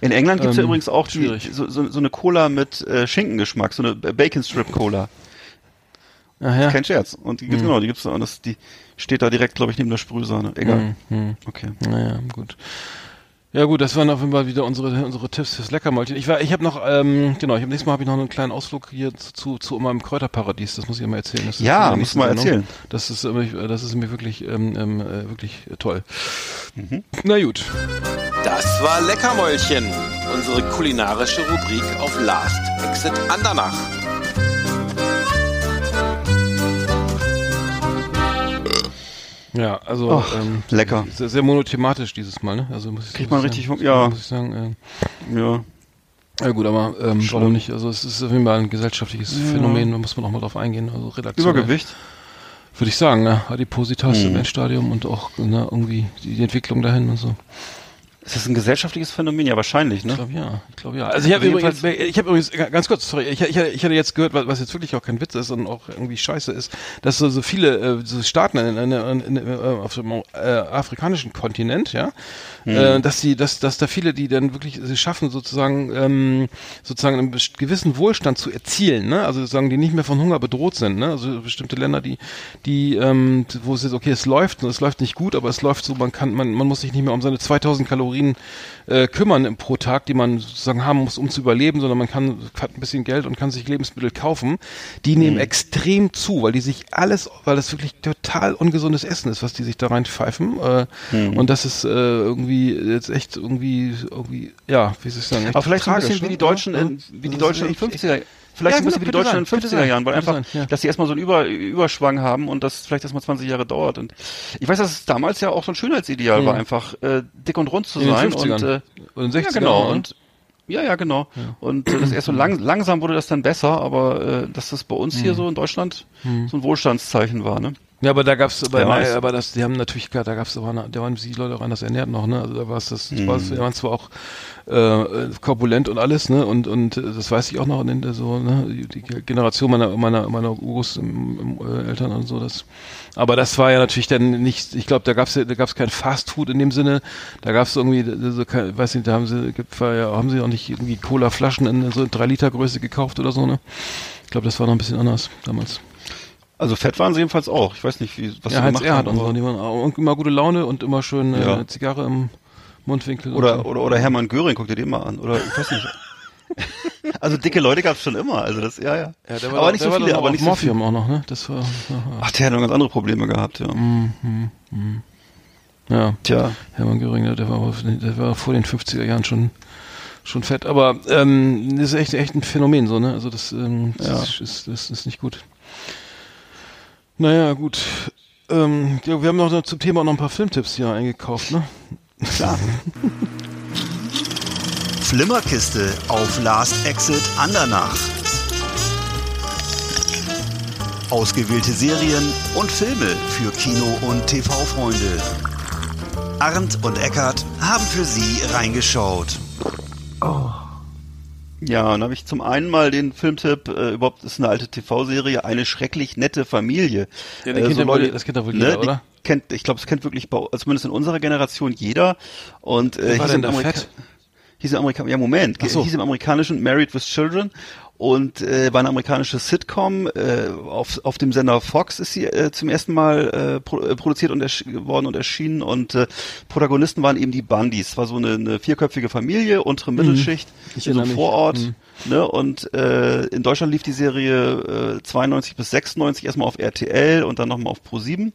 [SPEAKER 3] In England gibt's ja
[SPEAKER 2] Ähm,
[SPEAKER 3] übrigens auch die, so, so, so eine Cola mit äh, Schinkengeschmack, so eine Bacon Strip Cola.
[SPEAKER 2] ach ja.
[SPEAKER 3] Kein Scherz. Und die gibt's genau, die gibt's da. Und das, die steht da direkt, glaube ich, neben der Sprühsahne. Egal.
[SPEAKER 2] Mhm.
[SPEAKER 3] Okay.
[SPEAKER 2] Naja, gut. Ja gut, das waren auf jeden Fall wieder unsere unsere Tipps fürs Leckermäulchen. Ich war, ich habe noch, ähm, genau, ich hab, nächstes Mal habe ich noch einen kleinen Ausflug hier zu, zu, zu meinem Kräuterparadies. Das muss ich mal erzählen. Das
[SPEAKER 3] Ja, du mal
[SPEAKER 2] Sendung.
[SPEAKER 3] erzählen.
[SPEAKER 2] Das ist, das ist mir wirklich, ähm, ähm, äh, wirklich toll.
[SPEAKER 3] Mhm.
[SPEAKER 2] Na gut.
[SPEAKER 6] Das war Leckermäulchen, unsere kulinarische Rubrik auf Last Exit Andernach.
[SPEAKER 2] Ja, also
[SPEAKER 3] Och,
[SPEAKER 2] ähm,
[SPEAKER 3] lecker.
[SPEAKER 2] Sehr, sehr monothematisch dieses Mal, ne? Also muss ich,
[SPEAKER 3] Kriegt man
[SPEAKER 2] ich
[SPEAKER 3] richtig
[SPEAKER 2] sagen,
[SPEAKER 3] ja.
[SPEAKER 2] Muss ich sagen, äh,
[SPEAKER 3] Ja.
[SPEAKER 2] ja gut, aber ähm,
[SPEAKER 3] Schon.
[SPEAKER 2] warum nicht? Also es ist auf jeden Fall ein gesellschaftliches Phänomen, da muss man auch mal drauf eingehen. Also redaktionell.
[SPEAKER 3] Übergewicht.
[SPEAKER 2] Würde ich sagen, ne? Adipositas
[SPEAKER 3] Hm.
[SPEAKER 2] im Endstadium und auch ne, irgendwie die Entwicklung dahin und so.
[SPEAKER 3] Ist das ein gesellschaftliches Phänomen? Ja, wahrscheinlich,
[SPEAKER 2] Ich
[SPEAKER 3] ne?
[SPEAKER 2] glaube ja, ich glaube ja. Also ich habe übrigens, ich habe übrigens ga- ganz kurz, sorry, ich, ich, ich hatte jetzt gehört, was jetzt wirklich auch kein Witz ist und auch irgendwie scheiße ist, dass so, so viele äh, so Staaten in, in, in, in, äh, auf dem äh, afrikanischen Kontinent, ja, äh, dass die, dass, dass da viele, die dann wirklich es schaffen, sozusagen, ähm, sozusagen einen gewissen Wohlstand zu erzielen, ne? Also sozusagen, die nicht mehr von Hunger bedroht sind, ne? Also bestimmte Länder, die, die, ähm, wo es ist, okay, es läuft, es läuft nicht gut, aber es läuft so, man kann, man, man muss sich nicht mehr um seine 2000 Kalorien äh, kümmern pro Tag, die man sozusagen haben muss, um zu überleben, sondern man kann, hat ein bisschen Geld und kann sich Lebensmittel kaufen. Die nehmen extrem zu, weil die sich alles, weil das wirklich total ungesundes Essen ist, was die sich da reinpfeifen. Äh, Und das ist äh, irgendwie jetzt echt irgendwie, irgendwie, ja, wie soll ich sagen,
[SPEAKER 3] Aber vielleicht so ein
[SPEAKER 2] tragisch,
[SPEAKER 3] bisschen wie
[SPEAKER 2] ne?
[SPEAKER 3] die Deutschen,
[SPEAKER 2] Ja,
[SPEAKER 3] in, wie die Deutschen in
[SPEAKER 2] ist
[SPEAKER 3] den
[SPEAKER 2] echt-
[SPEAKER 3] 50er Vielleicht
[SPEAKER 2] Ja,
[SPEAKER 3] ein bisschen
[SPEAKER 2] genau,
[SPEAKER 3] wie die Deutschen in
[SPEAKER 2] sein,
[SPEAKER 3] den
[SPEAKER 2] könnte
[SPEAKER 3] 50er
[SPEAKER 2] sein,
[SPEAKER 3] Jahren, weil einfach,
[SPEAKER 2] sein, ja.
[SPEAKER 3] dass sie erstmal so einen Über, Überschwang haben und das vielleicht erstmal 20 Jahre dauert. Und ich weiß, dass es damals ja auch so ein Schönheitsideal war, einfach äh, dick und rund zu
[SPEAKER 2] In den
[SPEAKER 3] sein.
[SPEAKER 2] 50ern.
[SPEAKER 3] Und, äh,
[SPEAKER 2] in den
[SPEAKER 3] ja,
[SPEAKER 2] 60ern,
[SPEAKER 3] genau.
[SPEAKER 2] ne?
[SPEAKER 3] Und ja, ja, genau. Und äh, das erst so lang, langsam wurde das dann besser, aber äh, dass das bei uns
[SPEAKER 2] Hm.
[SPEAKER 3] hier so in Deutschland so ein Wohlstandszeichen war, ne?
[SPEAKER 2] Ja, aber da gab's, aber, aber das, die haben natürlich, da gab's, da waren, da waren die Leute auch anders ernährt noch, ne? Also da war es das, das war, die waren zwar auch äh, korpulent und alles, ne? Und und äh, das weiß ich auch noch, in der, so, ne? Die, Generation meiner meiner meiner Urus im, im, äh, Eltern und so, das. Aber das war ja natürlich dann nicht, ich glaube, da gab's da gab's kein Fast Food in dem Sinne. Da gab's irgendwie, so, kein, weiß nicht, da haben sie, ja, haben sie auch nicht irgendwie Cola-Flaschen in so drei Liter Größe gekauft oder so, ne? Ich glaube, das war noch ein bisschen anders damals.
[SPEAKER 3] Also fett waren sie jedenfalls auch. Ich weiß nicht, wie, was
[SPEAKER 2] Ja,
[SPEAKER 3] sie
[SPEAKER 2] Heinz
[SPEAKER 3] gemacht
[SPEAKER 2] Erhard
[SPEAKER 3] haben.
[SPEAKER 2] und so, die waren auch immer gute Laune und immer schön äh,
[SPEAKER 3] Ja.
[SPEAKER 2] Zigarre im Mundwinkel. und
[SPEAKER 3] Oder,
[SPEAKER 2] so.
[SPEAKER 3] oder, oder Hermann Göring, guck dir den mal an. Oder ich weiß nicht. *laughs* also dicke Leute gab's schon immer. Also das, ja, ja.
[SPEAKER 2] ja, der war,
[SPEAKER 3] aber nicht
[SPEAKER 2] der
[SPEAKER 3] so viele,
[SPEAKER 2] doch
[SPEAKER 3] aber nicht so viele.
[SPEAKER 2] Morphium auch noch, ne? Das war, ja,
[SPEAKER 3] Ach, der hat noch ganz andere Probleme gehabt, ja.
[SPEAKER 2] ja.
[SPEAKER 3] Tja.
[SPEAKER 2] Hermann Göring, der, war, der war vor den 50er Jahren schon schon fett, aber ähm, das ist echt echt ein Phänomen so, ne? Also das, ähm, das,
[SPEAKER 3] Ja.
[SPEAKER 2] ist, das ist nicht gut. Naja, gut. Ähm, wir haben noch zum Thema noch ein paar Filmtipps hier eingekauft, ne?
[SPEAKER 3] Klar.
[SPEAKER 7] Flimmerkiste auf Last Exit Andernach. Ausgewählte Serien und Filme für Kino- und TV-Freunde. Arndt und Eckart haben für Sie reingeschaut.
[SPEAKER 3] Ja, dann habe ich zum einen mal den Filmtipp, äh, überhaupt ist eine alte TV-Serie, eine schrecklich nette Familie.
[SPEAKER 2] Ja, den kennt ja wohl- das kennt ja wohl jeder,
[SPEAKER 3] die
[SPEAKER 2] oder?
[SPEAKER 3] Kennt, ich glaube, es kennt wirklich, zumindest in unserer Generation jeder. Und äh,
[SPEAKER 2] Wer war denn da fett?
[SPEAKER 3] Hieß im Amerika ja Moment,
[SPEAKER 2] Ach so.
[SPEAKER 3] hieß im amerikanischen Married with Children und äh, war eine amerikanische Sitcom. Äh, auf, auf dem Sender Fox ist sie äh, zum ersten Mal äh, pro, äh, produziert und worden und erschienen und äh, Protagonisten waren eben die Bundys. Es war so eine, eine vierköpfige Familie, untere Mittelschicht,
[SPEAKER 2] Mhm.
[SPEAKER 3] In so einem. Vorort.
[SPEAKER 2] Mhm.
[SPEAKER 3] Ne, und äh, in Deutschland lief die Serie äh, 92 bis 96 erstmal auf RTL und dann nochmal auf Pro7.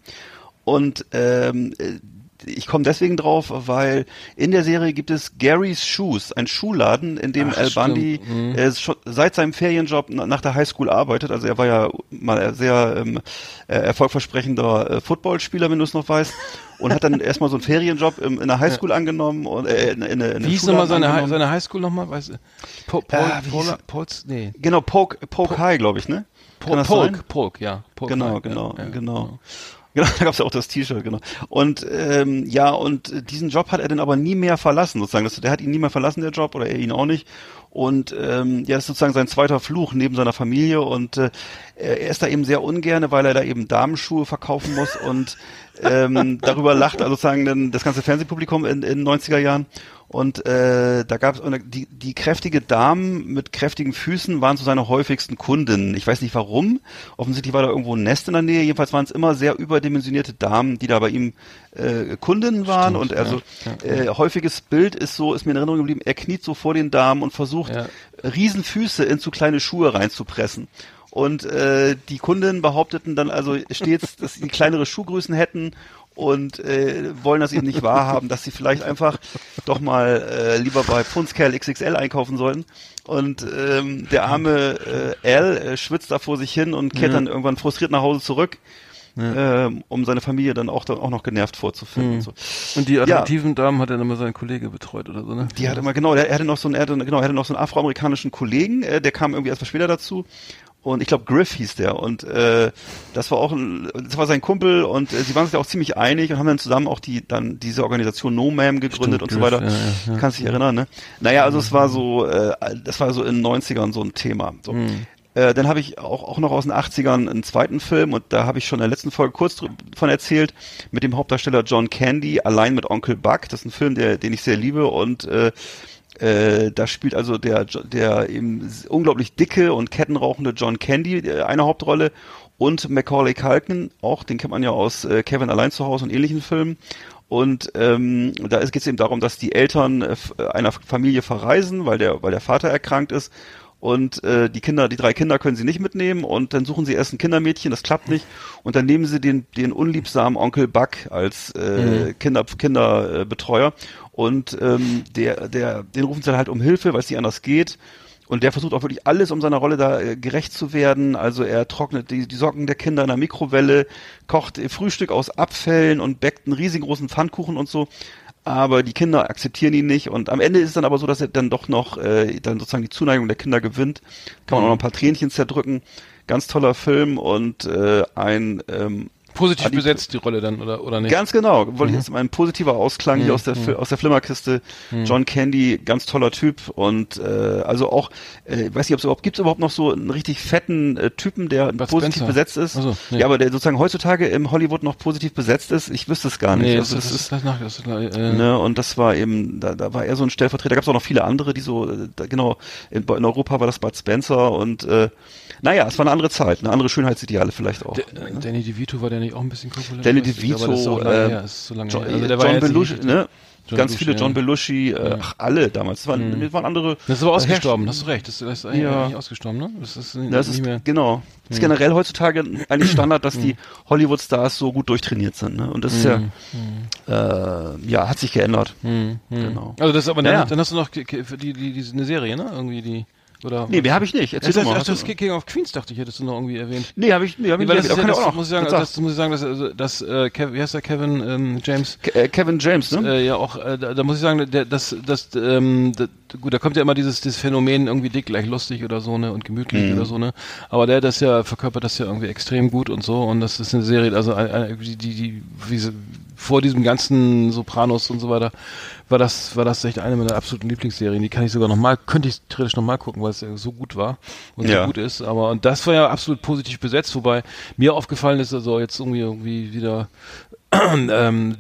[SPEAKER 3] Und ähm, äh, ich komme deswegen drauf, weil in der Serie gibt es Gary's Shoes, ein Schuhladen, in dem
[SPEAKER 2] Ach,
[SPEAKER 3] Al. Bundy
[SPEAKER 2] Mhm.
[SPEAKER 3] äh, seit seinem Ferienjob na- nach der Highschool arbeitet. Also er war ja mal sehr ähm, äh, erfolgversprechender äh, Footballspieler, wenn du es noch weißt. Und hat dann *laughs* erstmal so einen Ferienjob im, in der Highschool angenommen und äh, in, in, in,
[SPEAKER 2] Wie hieß nochmal seine, Hi- seine Highschool nochmal? Weißt du? Po,
[SPEAKER 3] wie
[SPEAKER 2] Paul,
[SPEAKER 3] hieß-
[SPEAKER 2] Pauls, nee.
[SPEAKER 3] Genau, Poke, Poke High, glaube ich, ne? Kann
[SPEAKER 2] Polk,
[SPEAKER 3] sein?
[SPEAKER 2] Ja. Polk
[SPEAKER 3] Genau,
[SPEAKER 2] High,
[SPEAKER 3] genau,
[SPEAKER 2] ja, ja,
[SPEAKER 3] genau. *laughs* Da gab's ja auch das T-Shirt, genau. Und ähm, ja, und diesen Job hat er dann aber nie mehr verlassen, sozusagen. Das, der hat ihn nie mehr verlassen, der Job, oder er ihn auch nicht. Und ähm, ja, das ist sozusagen sein zweiter Fluch neben seiner Familie. Und äh, er ist da eben sehr ungerne, weil er da eben Damenschuhe verkaufen muss und ähm, darüber lacht also sozusagen dann das ganze Fernsehpublikum in, in 90er Jahren. Und äh, da gab es die, die kräftige Damen mit kräftigen Füßen waren so seine häufigsten Kundinnen. Ich weiß nicht warum. Offensichtlich war da irgendwo ein Nest in der Nähe. Jedenfalls waren es immer sehr überdimensionierte Damen, die da bei ihm äh, Kundinnen waren.
[SPEAKER 2] Stimmt,
[SPEAKER 3] und also
[SPEAKER 2] ja, ja.
[SPEAKER 3] Äh, häufiges Bild ist so, ist mir in Erinnerung geblieben, er kniet so vor den Damen und versucht. Riesenfüße in zu kleine Schuhe reinzupressen. Und äh, die Kundinnen behaupteten dann also stets, *laughs* dass sie kleinere Schuhgrößen hätten und äh, wollen das eben nicht wahrhaben, dass sie vielleicht einfach doch mal äh, lieber bei Pfundskerl XXL einkaufen sollten. Und ähm, der arme äh, Al äh, schwitzt da vor sich hin und kehrt dann irgendwann frustriert nach Hause zurück, ähm, um seine Familie dann auch, dann auch noch genervt vorzufinden. Und, so.
[SPEAKER 2] Und die
[SPEAKER 3] Ja.
[SPEAKER 2] attraktiven Damen hat dann immer sein Kollege betreut oder so, ne?
[SPEAKER 3] Die hatte immer, genau, er hatte noch so einen, er hatte, genau, er hatte noch so einen afroamerikanischen Kollegen, äh, der kam irgendwie erst mal später dazu. Und ich glaube, Griff hieß der. Und äh, das war auch ein, das war sein Kumpel und äh, sie waren sich auch ziemlich einig und haben dann zusammen auch die dann diese Organisation No Ma'am gegründet
[SPEAKER 2] Stimmt,
[SPEAKER 3] und so
[SPEAKER 2] Griff,
[SPEAKER 3] weiter.
[SPEAKER 2] ja, ja, ja.
[SPEAKER 3] Kannst dich erinnern, ne? Naja, also es war so, äh, das war so in den 90ern so ein Thema. So.
[SPEAKER 2] Hm.
[SPEAKER 3] Äh, dann habe ich auch, auch noch aus den 80ern einen zweiten Film und da habe ich schon in der letzten Folge kurz von erzählt, mit dem Hauptdarsteller John Candy, allein mit Onkel Buck. Das ist ein Film, der, den ich sehr liebe und äh, äh, da spielt also der, der eben unglaublich dicke und kettenrauchende John Candy äh, eine Hauptrolle und Macaulay Culkin, auch, den kennt man ja aus äh, Kevin allein zu Hause und ähnlichen Filmen. Und ähm, da geht es eben darum, dass die Eltern äh, einer Familie verreisen, weil der, weil der Vater erkrankt ist. Und äh, die Kinder, die drei Kinder können sie nicht mitnehmen und dann suchen sie erst ein Kindermädchen, das klappt nicht. Und dann nehmen sie den, den unliebsamen Onkel Buck als äh, Kinder, Kinderbetreuer. Betreuer. und ähm, der, der, den rufen sie dann halt um Hilfe, weil es nicht anders geht. Und der versucht auch wirklich alles, um seiner Rolle da äh, gerecht zu werden. Also er trocknet die, die Socken der Kinder in der Mikrowelle, kocht äh, Frühstück aus Abfällen und bäckt einen riesengroßen Pfannkuchen und so. Aber die Kinder akzeptieren ihn nicht. Und am Ende ist es dann aber so, dass er dann doch noch äh, dann sozusagen die Zuneigung der Kinder gewinnt. Kann man auch noch ein paar Tränchen zerdrücken. Ganz toller Film und äh, ein ähm,
[SPEAKER 2] Positiv
[SPEAKER 3] Adi-
[SPEAKER 2] besetzt die Rolle dann, oder, oder nicht?
[SPEAKER 3] Ganz genau. Wollte ich jetzt mal ein positiver Ausklang
[SPEAKER 2] Mhm.
[SPEAKER 3] hier aus der, Fil- aus der Flimmerkiste. John Candy, ganz toller Typ und äh, also auch, äh, weiß nicht, ob es überhaupt gibt es überhaupt noch so einen richtig fetten äh, Typen, der
[SPEAKER 2] Bud
[SPEAKER 3] positiv
[SPEAKER 2] Spencer.
[SPEAKER 3] besetzt ist.
[SPEAKER 2] So, nee.
[SPEAKER 3] Ja, aber der sozusagen heutzutage im Hollywood noch positiv besetzt ist. Ich wüsste es gar nicht.
[SPEAKER 2] Nee,
[SPEAKER 3] Also
[SPEAKER 2] das, das, ist das nach, das ist, äh,
[SPEAKER 3] Ne, und das war eben, da, da war er so ein Stellvertreter. Da gab es auch noch viele andere, die so, äh, da, genau, in, in Europa war das Bud Spencer und äh, naja, es war eine andere Zeit, eine andere Schönheitsideale vielleicht auch.
[SPEAKER 2] D- Danny DeVito war der nicht auch ein bisschen populär?
[SPEAKER 3] Danny DeVito, äh,
[SPEAKER 2] so
[SPEAKER 3] John.
[SPEAKER 2] Also
[SPEAKER 3] John
[SPEAKER 2] nicht
[SPEAKER 3] Belushi, ne?
[SPEAKER 2] John
[SPEAKER 3] Ganz
[SPEAKER 2] Belushi,
[SPEAKER 3] viele John
[SPEAKER 2] ja.
[SPEAKER 3] Belushi, äh, ach, alle damals. Das waren, das waren andere.
[SPEAKER 2] Das ist aber
[SPEAKER 3] äh,
[SPEAKER 2] ausgestorben, hast du recht. Das, das ist eigentlich
[SPEAKER 3] Ja.
[SPEAKER 2] ausgestorben, ne? Das ist, nicht-
[SPEAKER 3] Das
[SPEAKER 2] nicht
[SPEAKER 3] ist,
[SPEAKER 2] mehr.
[SPEAKER 3] genau. Das ist generell heutzutage eigentlich Standard, dass die Hollywood-Stars so gut durchtrainiert sind. Ne? Und das ist ja, äh, ja, hat sich geändert. Genau.
[SPEAKER 2] Also das ist aber dann, dann hast du noch die, die, die eine Serie, ne? Irgendwie die oder
[SPEAKER 3] Nee, mehr habe ich nicht. Erzähl
[SPEAKER 2] das,
[SPEAKER 3] mal.
[SPEAKER 2] das
[SPEAKER 3] du-
[SPEAKER 2] King of Queens dachte ich, hättest du noch irgendwie erwähnt.
[SPEAKER 3] Nee, habe ich, nee, hab ich
[SPEAKER 2] Nee, weil
[SPEAKER 3] nicht.
[SPEAKER 2] das,
[SPEAKER 3] kann ich
[SPEAKER 2] das,
[SPEAKER 3] auch
[SPEAKER 2] muss ich sagen,
[SPEAKER 3] Sag.
[SPEAKER 2] das muss ich sagen, dass, also, dass äh, Kev, wie heißt der Kevin ähm, James?
[SPEAKER 3] Ke- äh, Kevin James, ne?
[SPEAKER 2] Äh, ja auch, äh, da, da muss ich sagen, der, das, das, ähm, das, gut, da kommt ja immer dieses, dieses Phänomen irgendwie dick gleich lustig oder so ne und gemütlich
[SPEAKER 3] Mhm.
[SPEAKER 2] oder so ne, aber der das ja verkörpert das ja irgendwie extrem gut und so und das ist eine Serie, also eine, eine, die, die, die wie sie, vor diesem ganzen Sopranos und so weiter war das war das echt eine meiner absoluten Lieblingsserien. Die kann ich sogar noch mal, könnte ich theoretisch noch mal gucken, weil es ja so gut war und
[SPEAKER 3] Ja.
[SPEAKER 2] so gut ist. Aber und das war ja absolut positiv besetzt, wobei mir aufgefallen ist, also jetzt irgendwie irgendwie wieder *clears throat* ähm,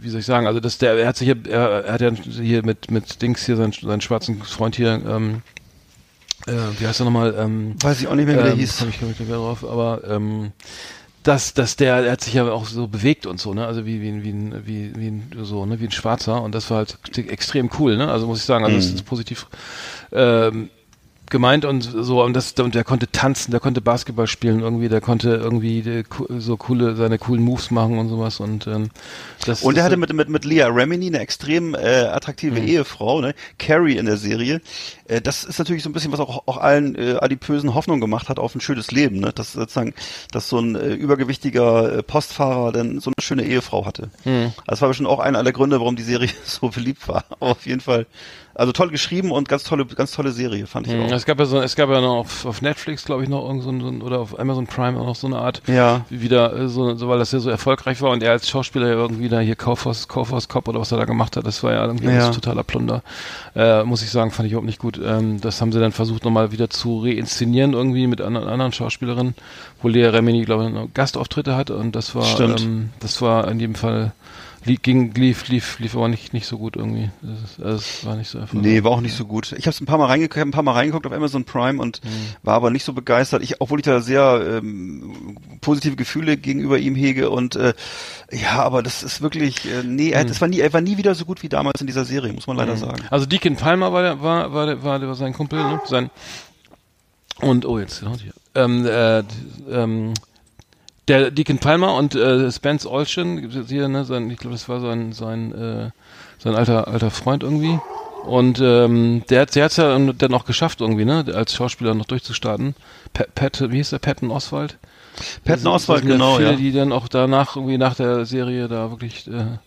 [SPEAKER 2] wie soll ich sagen, also dass der, er hat sich ja, er, er hat ja hier mit, mit Dings hier, seinen, seinen schwarzen Freund hier, ähm, äh, wie heißt er nochmal, ähm,
[SPEAKER 3] Weiß ich auch nicht mehr, wie der
[SPEAKER 2] ähm,
[SPEAKER 3] hieß.
[SPEAKER 2] Komm ich, ich nicht mehr drauf, aber, ähm, dass, dass der, er hat sich ja auch so bewegt und so, ne, also wie, wie, ein- wie, ein- wie, wie ein, so, ne, wie ein Schwarzer. Und das war halt extrem cool, ne, also muss ich sagen, also das ist positiv, ähm, gemeint und so und das und der konnte tanzen, der konnte Basketball spielen irgendwie, der konnte irgendwie so coole seine coolen Moves machen und sowas und ähm, das
[SPEAKER 3] Und er hatte mit, mit, mit Leah Remini eine extrem äh, attraktive
[SPEAKER 2] Mhm.
[SPEAKER 3] Ehefrau, ne? Carrie in der Serie. Äh, das ist natürlich so ein bisschen, was auch, auch allen äh, Adipösen Hoffnung gemacht hat auf ein schönes Leben, ne? Dass sozusagen, dass so ein äh, übergewichtiger äh, Postfahrer dann so eine schöne Ehefrau hatte.
[SPEAKER 2] Mhm.
[SPEAKER 3] Also das war bestimmt auch einer der Gründe, warum die Serie *laughs* so beliebt war. Aber auf jeden Fall, Also toll geschrieben und ganz tolle, ganz tolle Serie, fand ich
[SPEAKER 2] Mhm.
[SPEAKER 3] auch.
[SPEAKER 2] Es gab ja so, es gab ja noch auf, auf Netflix, glaube ich, noch irgend so ein, oder auf Amazon Prime auch noch so eine Art,
[SPEAKER 3] Ja.
[SPEAKER 2] wieder, äh, so, so, weil das ja so erfolgreich war und er als Schauspieler ja irgendwie da hier Kaufhaus, Kaufhaus Cop oder was er da gemacht hat, das war ja irgendwie
[SPEAKER 3] Ja.
[SPEAKER 2] totaler Plunder. Äh, muss ich sagen, fand ich überhaupt nicht gut. Ähm, das haben sie dann versucht nochmal wieder zu reinszenieren irgendwie mit anderen, anderen Schauspielerinnen, wo Lea Remini, glaube ich, noch Gastauftritte hat und das war, ähm, das war in jedem Fall, ging, lief, lief, lief aber nicht, nicht so gut irgendwie. Das, ist, also es war nicht so erfolgreich.
[SPEAKER 3] Nee, war auch nicht so gut. Ich habe es ein paar Mal reingeguckt, hab ein paar Mal reingeguckt auf Amazon Prime und war aber nicht so begeistert. Ich, obwohl ich da sehr ähm, positive Gefühle gegenüber ihm hege und äh, ja, aber das ist wirklich äh, nee, er, das war nie, er war nie wieder so gut wie damals in dieser Serie, muss man leider sagen.
[SPEAKER 2] Also Deacon Palmer war der, war, war, der, war, der, war sein Kumpel, ne? Sein und oh jetzt genau. Ähm, äh, ähm, der Deacon Palmer und äh, Spence Olshin, hier, ne, sein, ich glaube, das war sein sein äh, sein alter alter Freund irgendwie. Und ähm, der hat der hat's ja dann auch geschafft irgendwie, ne, als Schauspieler noch durchzustarten. Pat, Pat wie hieß der Patton Oswald?
[SPEAKER 3] Patton Oswald, genau,
[SPEAKER 2] viele,
[SPEAKER 3] ja.
[SPEAKER 2] die dann auch danach irgendwie nach der Serie da wirklich äh,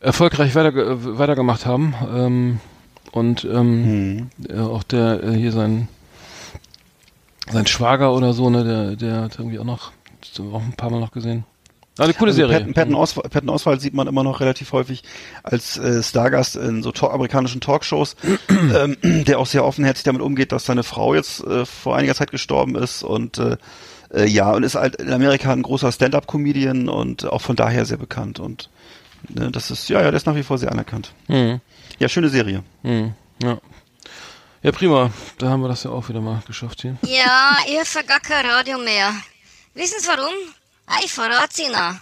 [SPEAKER 2] erfolgreich weiter, äh, weitergemacht haben. Ähm, und ähm, äh, auch der äh, hier sein sein Schwager oder so, ne, der der hat irgendwie auch noch auch ein paar Mal noch gesehen. Ah, eine coole
[SPEAKER 3] Also
[SPEAKER 2] Serie.
[SPEAKER 3] Patton, Patton, Oswald, Patton Oswald sieht man immer noch relativ häufig als äh, Stargast in so to amerikanischen Talkshows, *clears throat* ähm, *clears throat* der auch sehr offenherzig damit umgeht, dass seine Frau jetzt äh, vor einiger Zeit gestorben ist und äh, äh, ja, und ist halt in Amerika ein großer Stand-up-Comedian und auch von daher sehr bekannt und ne, das ist, ja, ja, der ist nach wie vor sehr anerkannt.
[SPEAKER 2] Mhm.
[SPEAKER 3] Ja, schöne Serie.
[SPEAKER 2] Mhm. Ja. Ja, prima. Da haben wir das ja auch wieder mal geschafft hier.
[SPEAKER 8] Ja, ich hab gar kein Radio mehr. Wissen Sie warum? Ah, Ich verrat's Ihnen.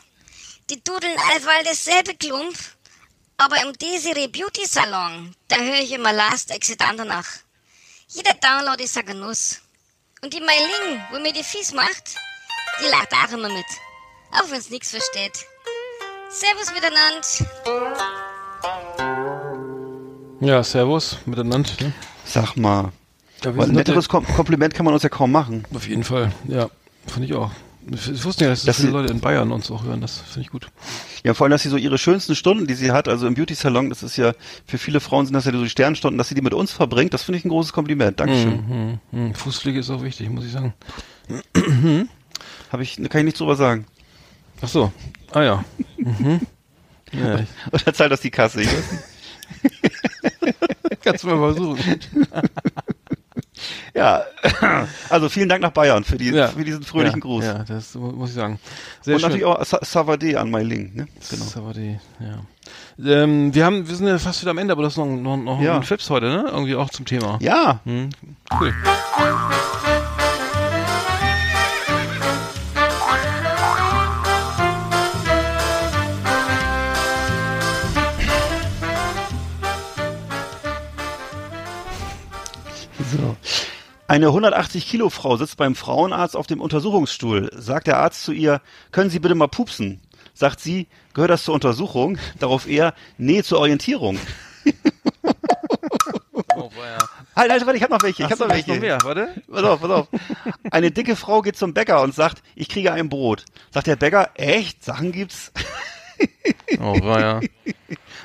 [SPEAKER 8] Die dudeln allweil dasselbe Klump, aber im Desiree Beauty Salon, da höre ich immer Last Exit Andernach. Jeder Download ist ein Genuss. Und die Meiling, wo mir die Fies macht, die lacht auch immer mit. Auch wenn's nix versteht. Servus miteinander.
[SPEAKER 2] Ja, Servus miteinander. Ne?
[SPEAKER 3] Sag mal.
[SPEAKER 2] Ja,
[SPEAKER 3] ein netteres Kom Kompliment kann man uns ja kaum machen.
[SPEAKER 2] Auf jeden Fall, ja. Finde ich auch. Ich wusste ja, dass so
[SPEAKER 3] Das
[SPEAKER 2] viele Leute in Bayern uns auch hören. Das finde ich gut.
[SPEAKER 3] Ja, vor allem, dass sie so ihre schönsten Stunden, die sie hat, also im Beauty-Salon, das ist ja, für viele Frauen sind das ja so die Sternstunden, dass sie die mit uns verbringt, das finde ich ein großes Kompliment. Dankeschön.
[SPEAKER 2] Mhm, mhm. Fußpflege ist auch wichtig, muss ich sagen.
[SPEAKER 3] Habe ich, kann ich nichts drüber sagen.
[SPEAKER 2] Ach so. Ah ja. Mhm. *laughs* ja ich,
[SPEAKER 3] Oder zahlt das die Kasse? *laughs*
[SPEAKER 2] Kannst du mal versuchen. *laughs*
[SPEAKER 3] ja, *laughs* also vielen Dank nach Bayern für, die,
[SPEAKER 2] Ja.
[SPEAKER 3] für diesen fröhlichen
[SPEAKER 2] ja,
[SPEAKER 3] Gruß.
[SPEAKER 2] Ja, das mu- muss ich sagen. Sehr
[SPEAKER 3] Und
[SPEAKER 2] schön.
[SPEAKER 3] natürlich auch Sa Savade an My Link, ne? Genau.
[SPEAKER 2] Savadi, ja. Ähm, wir haben, wir sind ja fast wieder am Ende, aber das ist noch, noch, noch
[SPEAKER 3] Ja.
[SPEAKER 2] ein Fips heute, ne? Irgendwie auch zum Thema.
[SPEAKER 3] Ja,
[SPEAKER 2] Hm, cool.
[SPEAKER 3] So. Eine 180 Kilo Frau sitzt beim Frauenarzt auf dem Untersuchungsstuhl. Sagt der Arzt zu ihr, können Sie bitte mal pupsen? Sagt sie, gehört das zur Untersuchung? *laughs* Darauf er, nee, zur Orientierung. *laughs*
[SPEAKER 2] Oh, ja.
[SPEAKER 3] Halt, halt, warte, ich hab noch welche, ich hab noch welche.
[SPEAKER 2] noch mehr, warte.
[SPEAKER 3] Pass auf, pass auf. Eine dicke Frau geht zum Bäcker und sagt, ich kriege ein Brot. Sagt der Bäcker, echt? Sachen gibt's? *laughs*
[SPEAKER 2] Oh, war ja.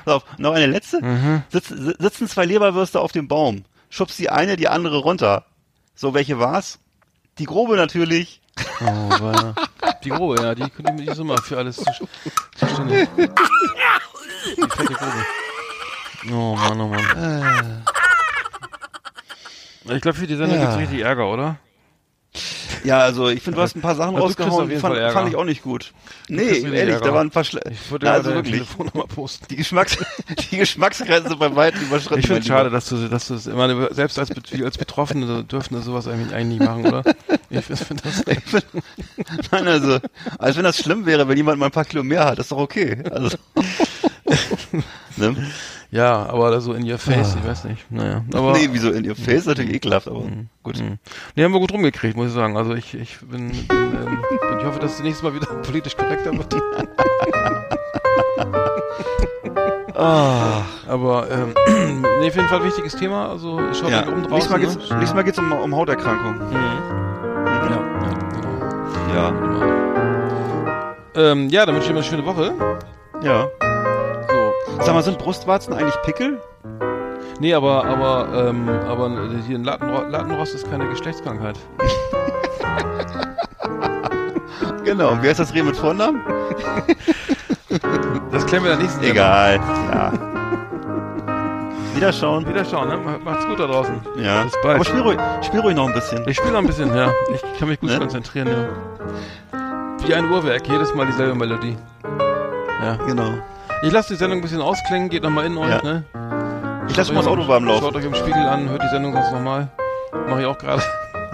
[SPEAKER 3] Pass auf, noch eine letzte.
[SPEAKER 2] Mhm.
[SPEAKER 3] Sitz, si- sitzen zwei Leberwürste auf dem Baum. Schubst die eine, die andere runter. So, welche war's? Die grobe natürlich.
[SPEAKER 2] Oh, ja. Die grobe, ja, die, die, die ist immer für alles zu- zuständig. Die fette Grobe. Oh Mann, oh Mann. Ich glaube, für die Sendung
[SPEAKER 3] Ja.
[SPEAKER 2] gibt's richtig Ärger, oder?
[SPEAKER 3] Ja, also ich finde, du hast ein paar Sachen
[SPEAKER 2] Ja, auf
[SPEAKER 3] rausgehauen, die fand, fand ich auch nicht gut. Nee, ehrlich,
[SPEAKER 2] Ärger.
[SPEAKER 3] da waren ein paar Schle
[SPEAKER 2] Ich würde
[SPEAKER 3] Na, also wirklich.
[SPEAKER 2] Telefonnummer posten.
[SPEAKER 3] Die, Geschmacks *laughs* die Geschmacksgrenze bei weitem überschritten.
[SPEAKER 2] Ich finde es schade, dass du, dass du das, ich meine, selbst als, als Betroffene dürfen wir sowas eigentlich, eigentlich nicht machen, oder? Ich finde das, *laughs*
[SPEAKER 3] Nein, also, als wenn das schlimm wäre, wenn jemand mal ein paar Kilo mehr hat, ist doch okay. Also, *laughs* ne?
[SPEAKER 2] ja, aber so in your face, ich weiß nicht, naja, aber,
[SPEAKER 3] nee, wieso in ihr Face natürlich ekelhaft, aber gut.
[SPEAKER 2] Mhm. nee, haben wir gut rumgekriegt, muss ich sagen, also ich, ich bin, bin, ähm, ich hoffe, dass es nächstes Mal wieder *laughs* politisch korrekter wird. *laughs*
[SPEAKER 3] Ah,
[SPEAKER 2] Aber, ähm, *clears throat* nee, auf jeden Fall wichtiges Thema, also schaut
[SPEAKER 3] ja.
[SPEAKER 2] euch um
[SPEAKER 3] Nächstes Mal
[SPEAKER 2] ne?
[SPEAKER 3] geht's, nächstes Mal geht's um, um Hauterkrankungen.
[SPEAKER 2] Ja, ja, genau.
[SPEAKER 3] Ja.
[SPEAKER 2] Ähm, ja, dann wünsche ich dir eine schöne Woche.
[SPEAKER 3] ja. Sag mal, sind Brustwarzen eigentlich Pickel?
[SPEAKER 2] Nee, aber, aber, ähm, aber hier ein Latenro Latenrost ist keine Geschlechtskrankheit. *laughs*
[SPEAKER 3] Genau. Wie heißt das Reh mit Vornamen? *laughs*
[SPEAKER 2] Das klären wir der nächsten Sendung.
[SPEAKER 3] Egal. Ja. Wiederschauen.
[SPEAKER 2] Wiederschauen, ne? Macht's gut da draußen.
[SPEAKER 3] Ja.
[SPEAKER 2] Bis bald.
[SPEAKER 3] Aber spiel ruhig, spiel ruhig noch ein bisschen.
[SPEAKER 2] Ich spiele noch ein bisschen, ja. Ich kann mich gut
[SPEAKER 3] Ne?
[SPEAKER 2] konzentrieren, ja. Wie ein Uhrwerk, jedes Mal dieselbe Melodie. Ja.
[SPEAKER 3] Genau.
[SPEAKER 2] Ich lasse die Sendung ein bisschen ausklingen, geht nochmal in euch,
[SPEAKER 3] Ja.
[SPEAKER 2] ne?
[SPEAKER 3] Ich lasse mal das Auto warm laufen.
[SPEAKER 2] Schaut euch im Spiegel an, hört die Sendung sonst nochmal. Mache ich auch gerade.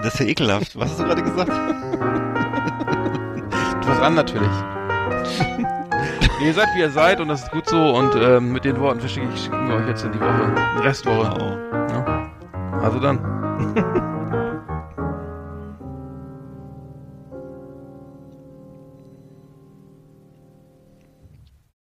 [SPEAKER 3] Das ist ja ekelhaft. Was hast du gerade gesagt? *laughs*
[SPEAKER 2] Was an natürlich. *laughs* ihr seid wie ihr seid und das ist gut so und ähm, mit den Worten verschicke ich schicken wir euch jetzt in die Woche, Restwoche.
[SPEAKER 3] Genau.
[SPEAKER 2] Ja. Also dann. *laughs*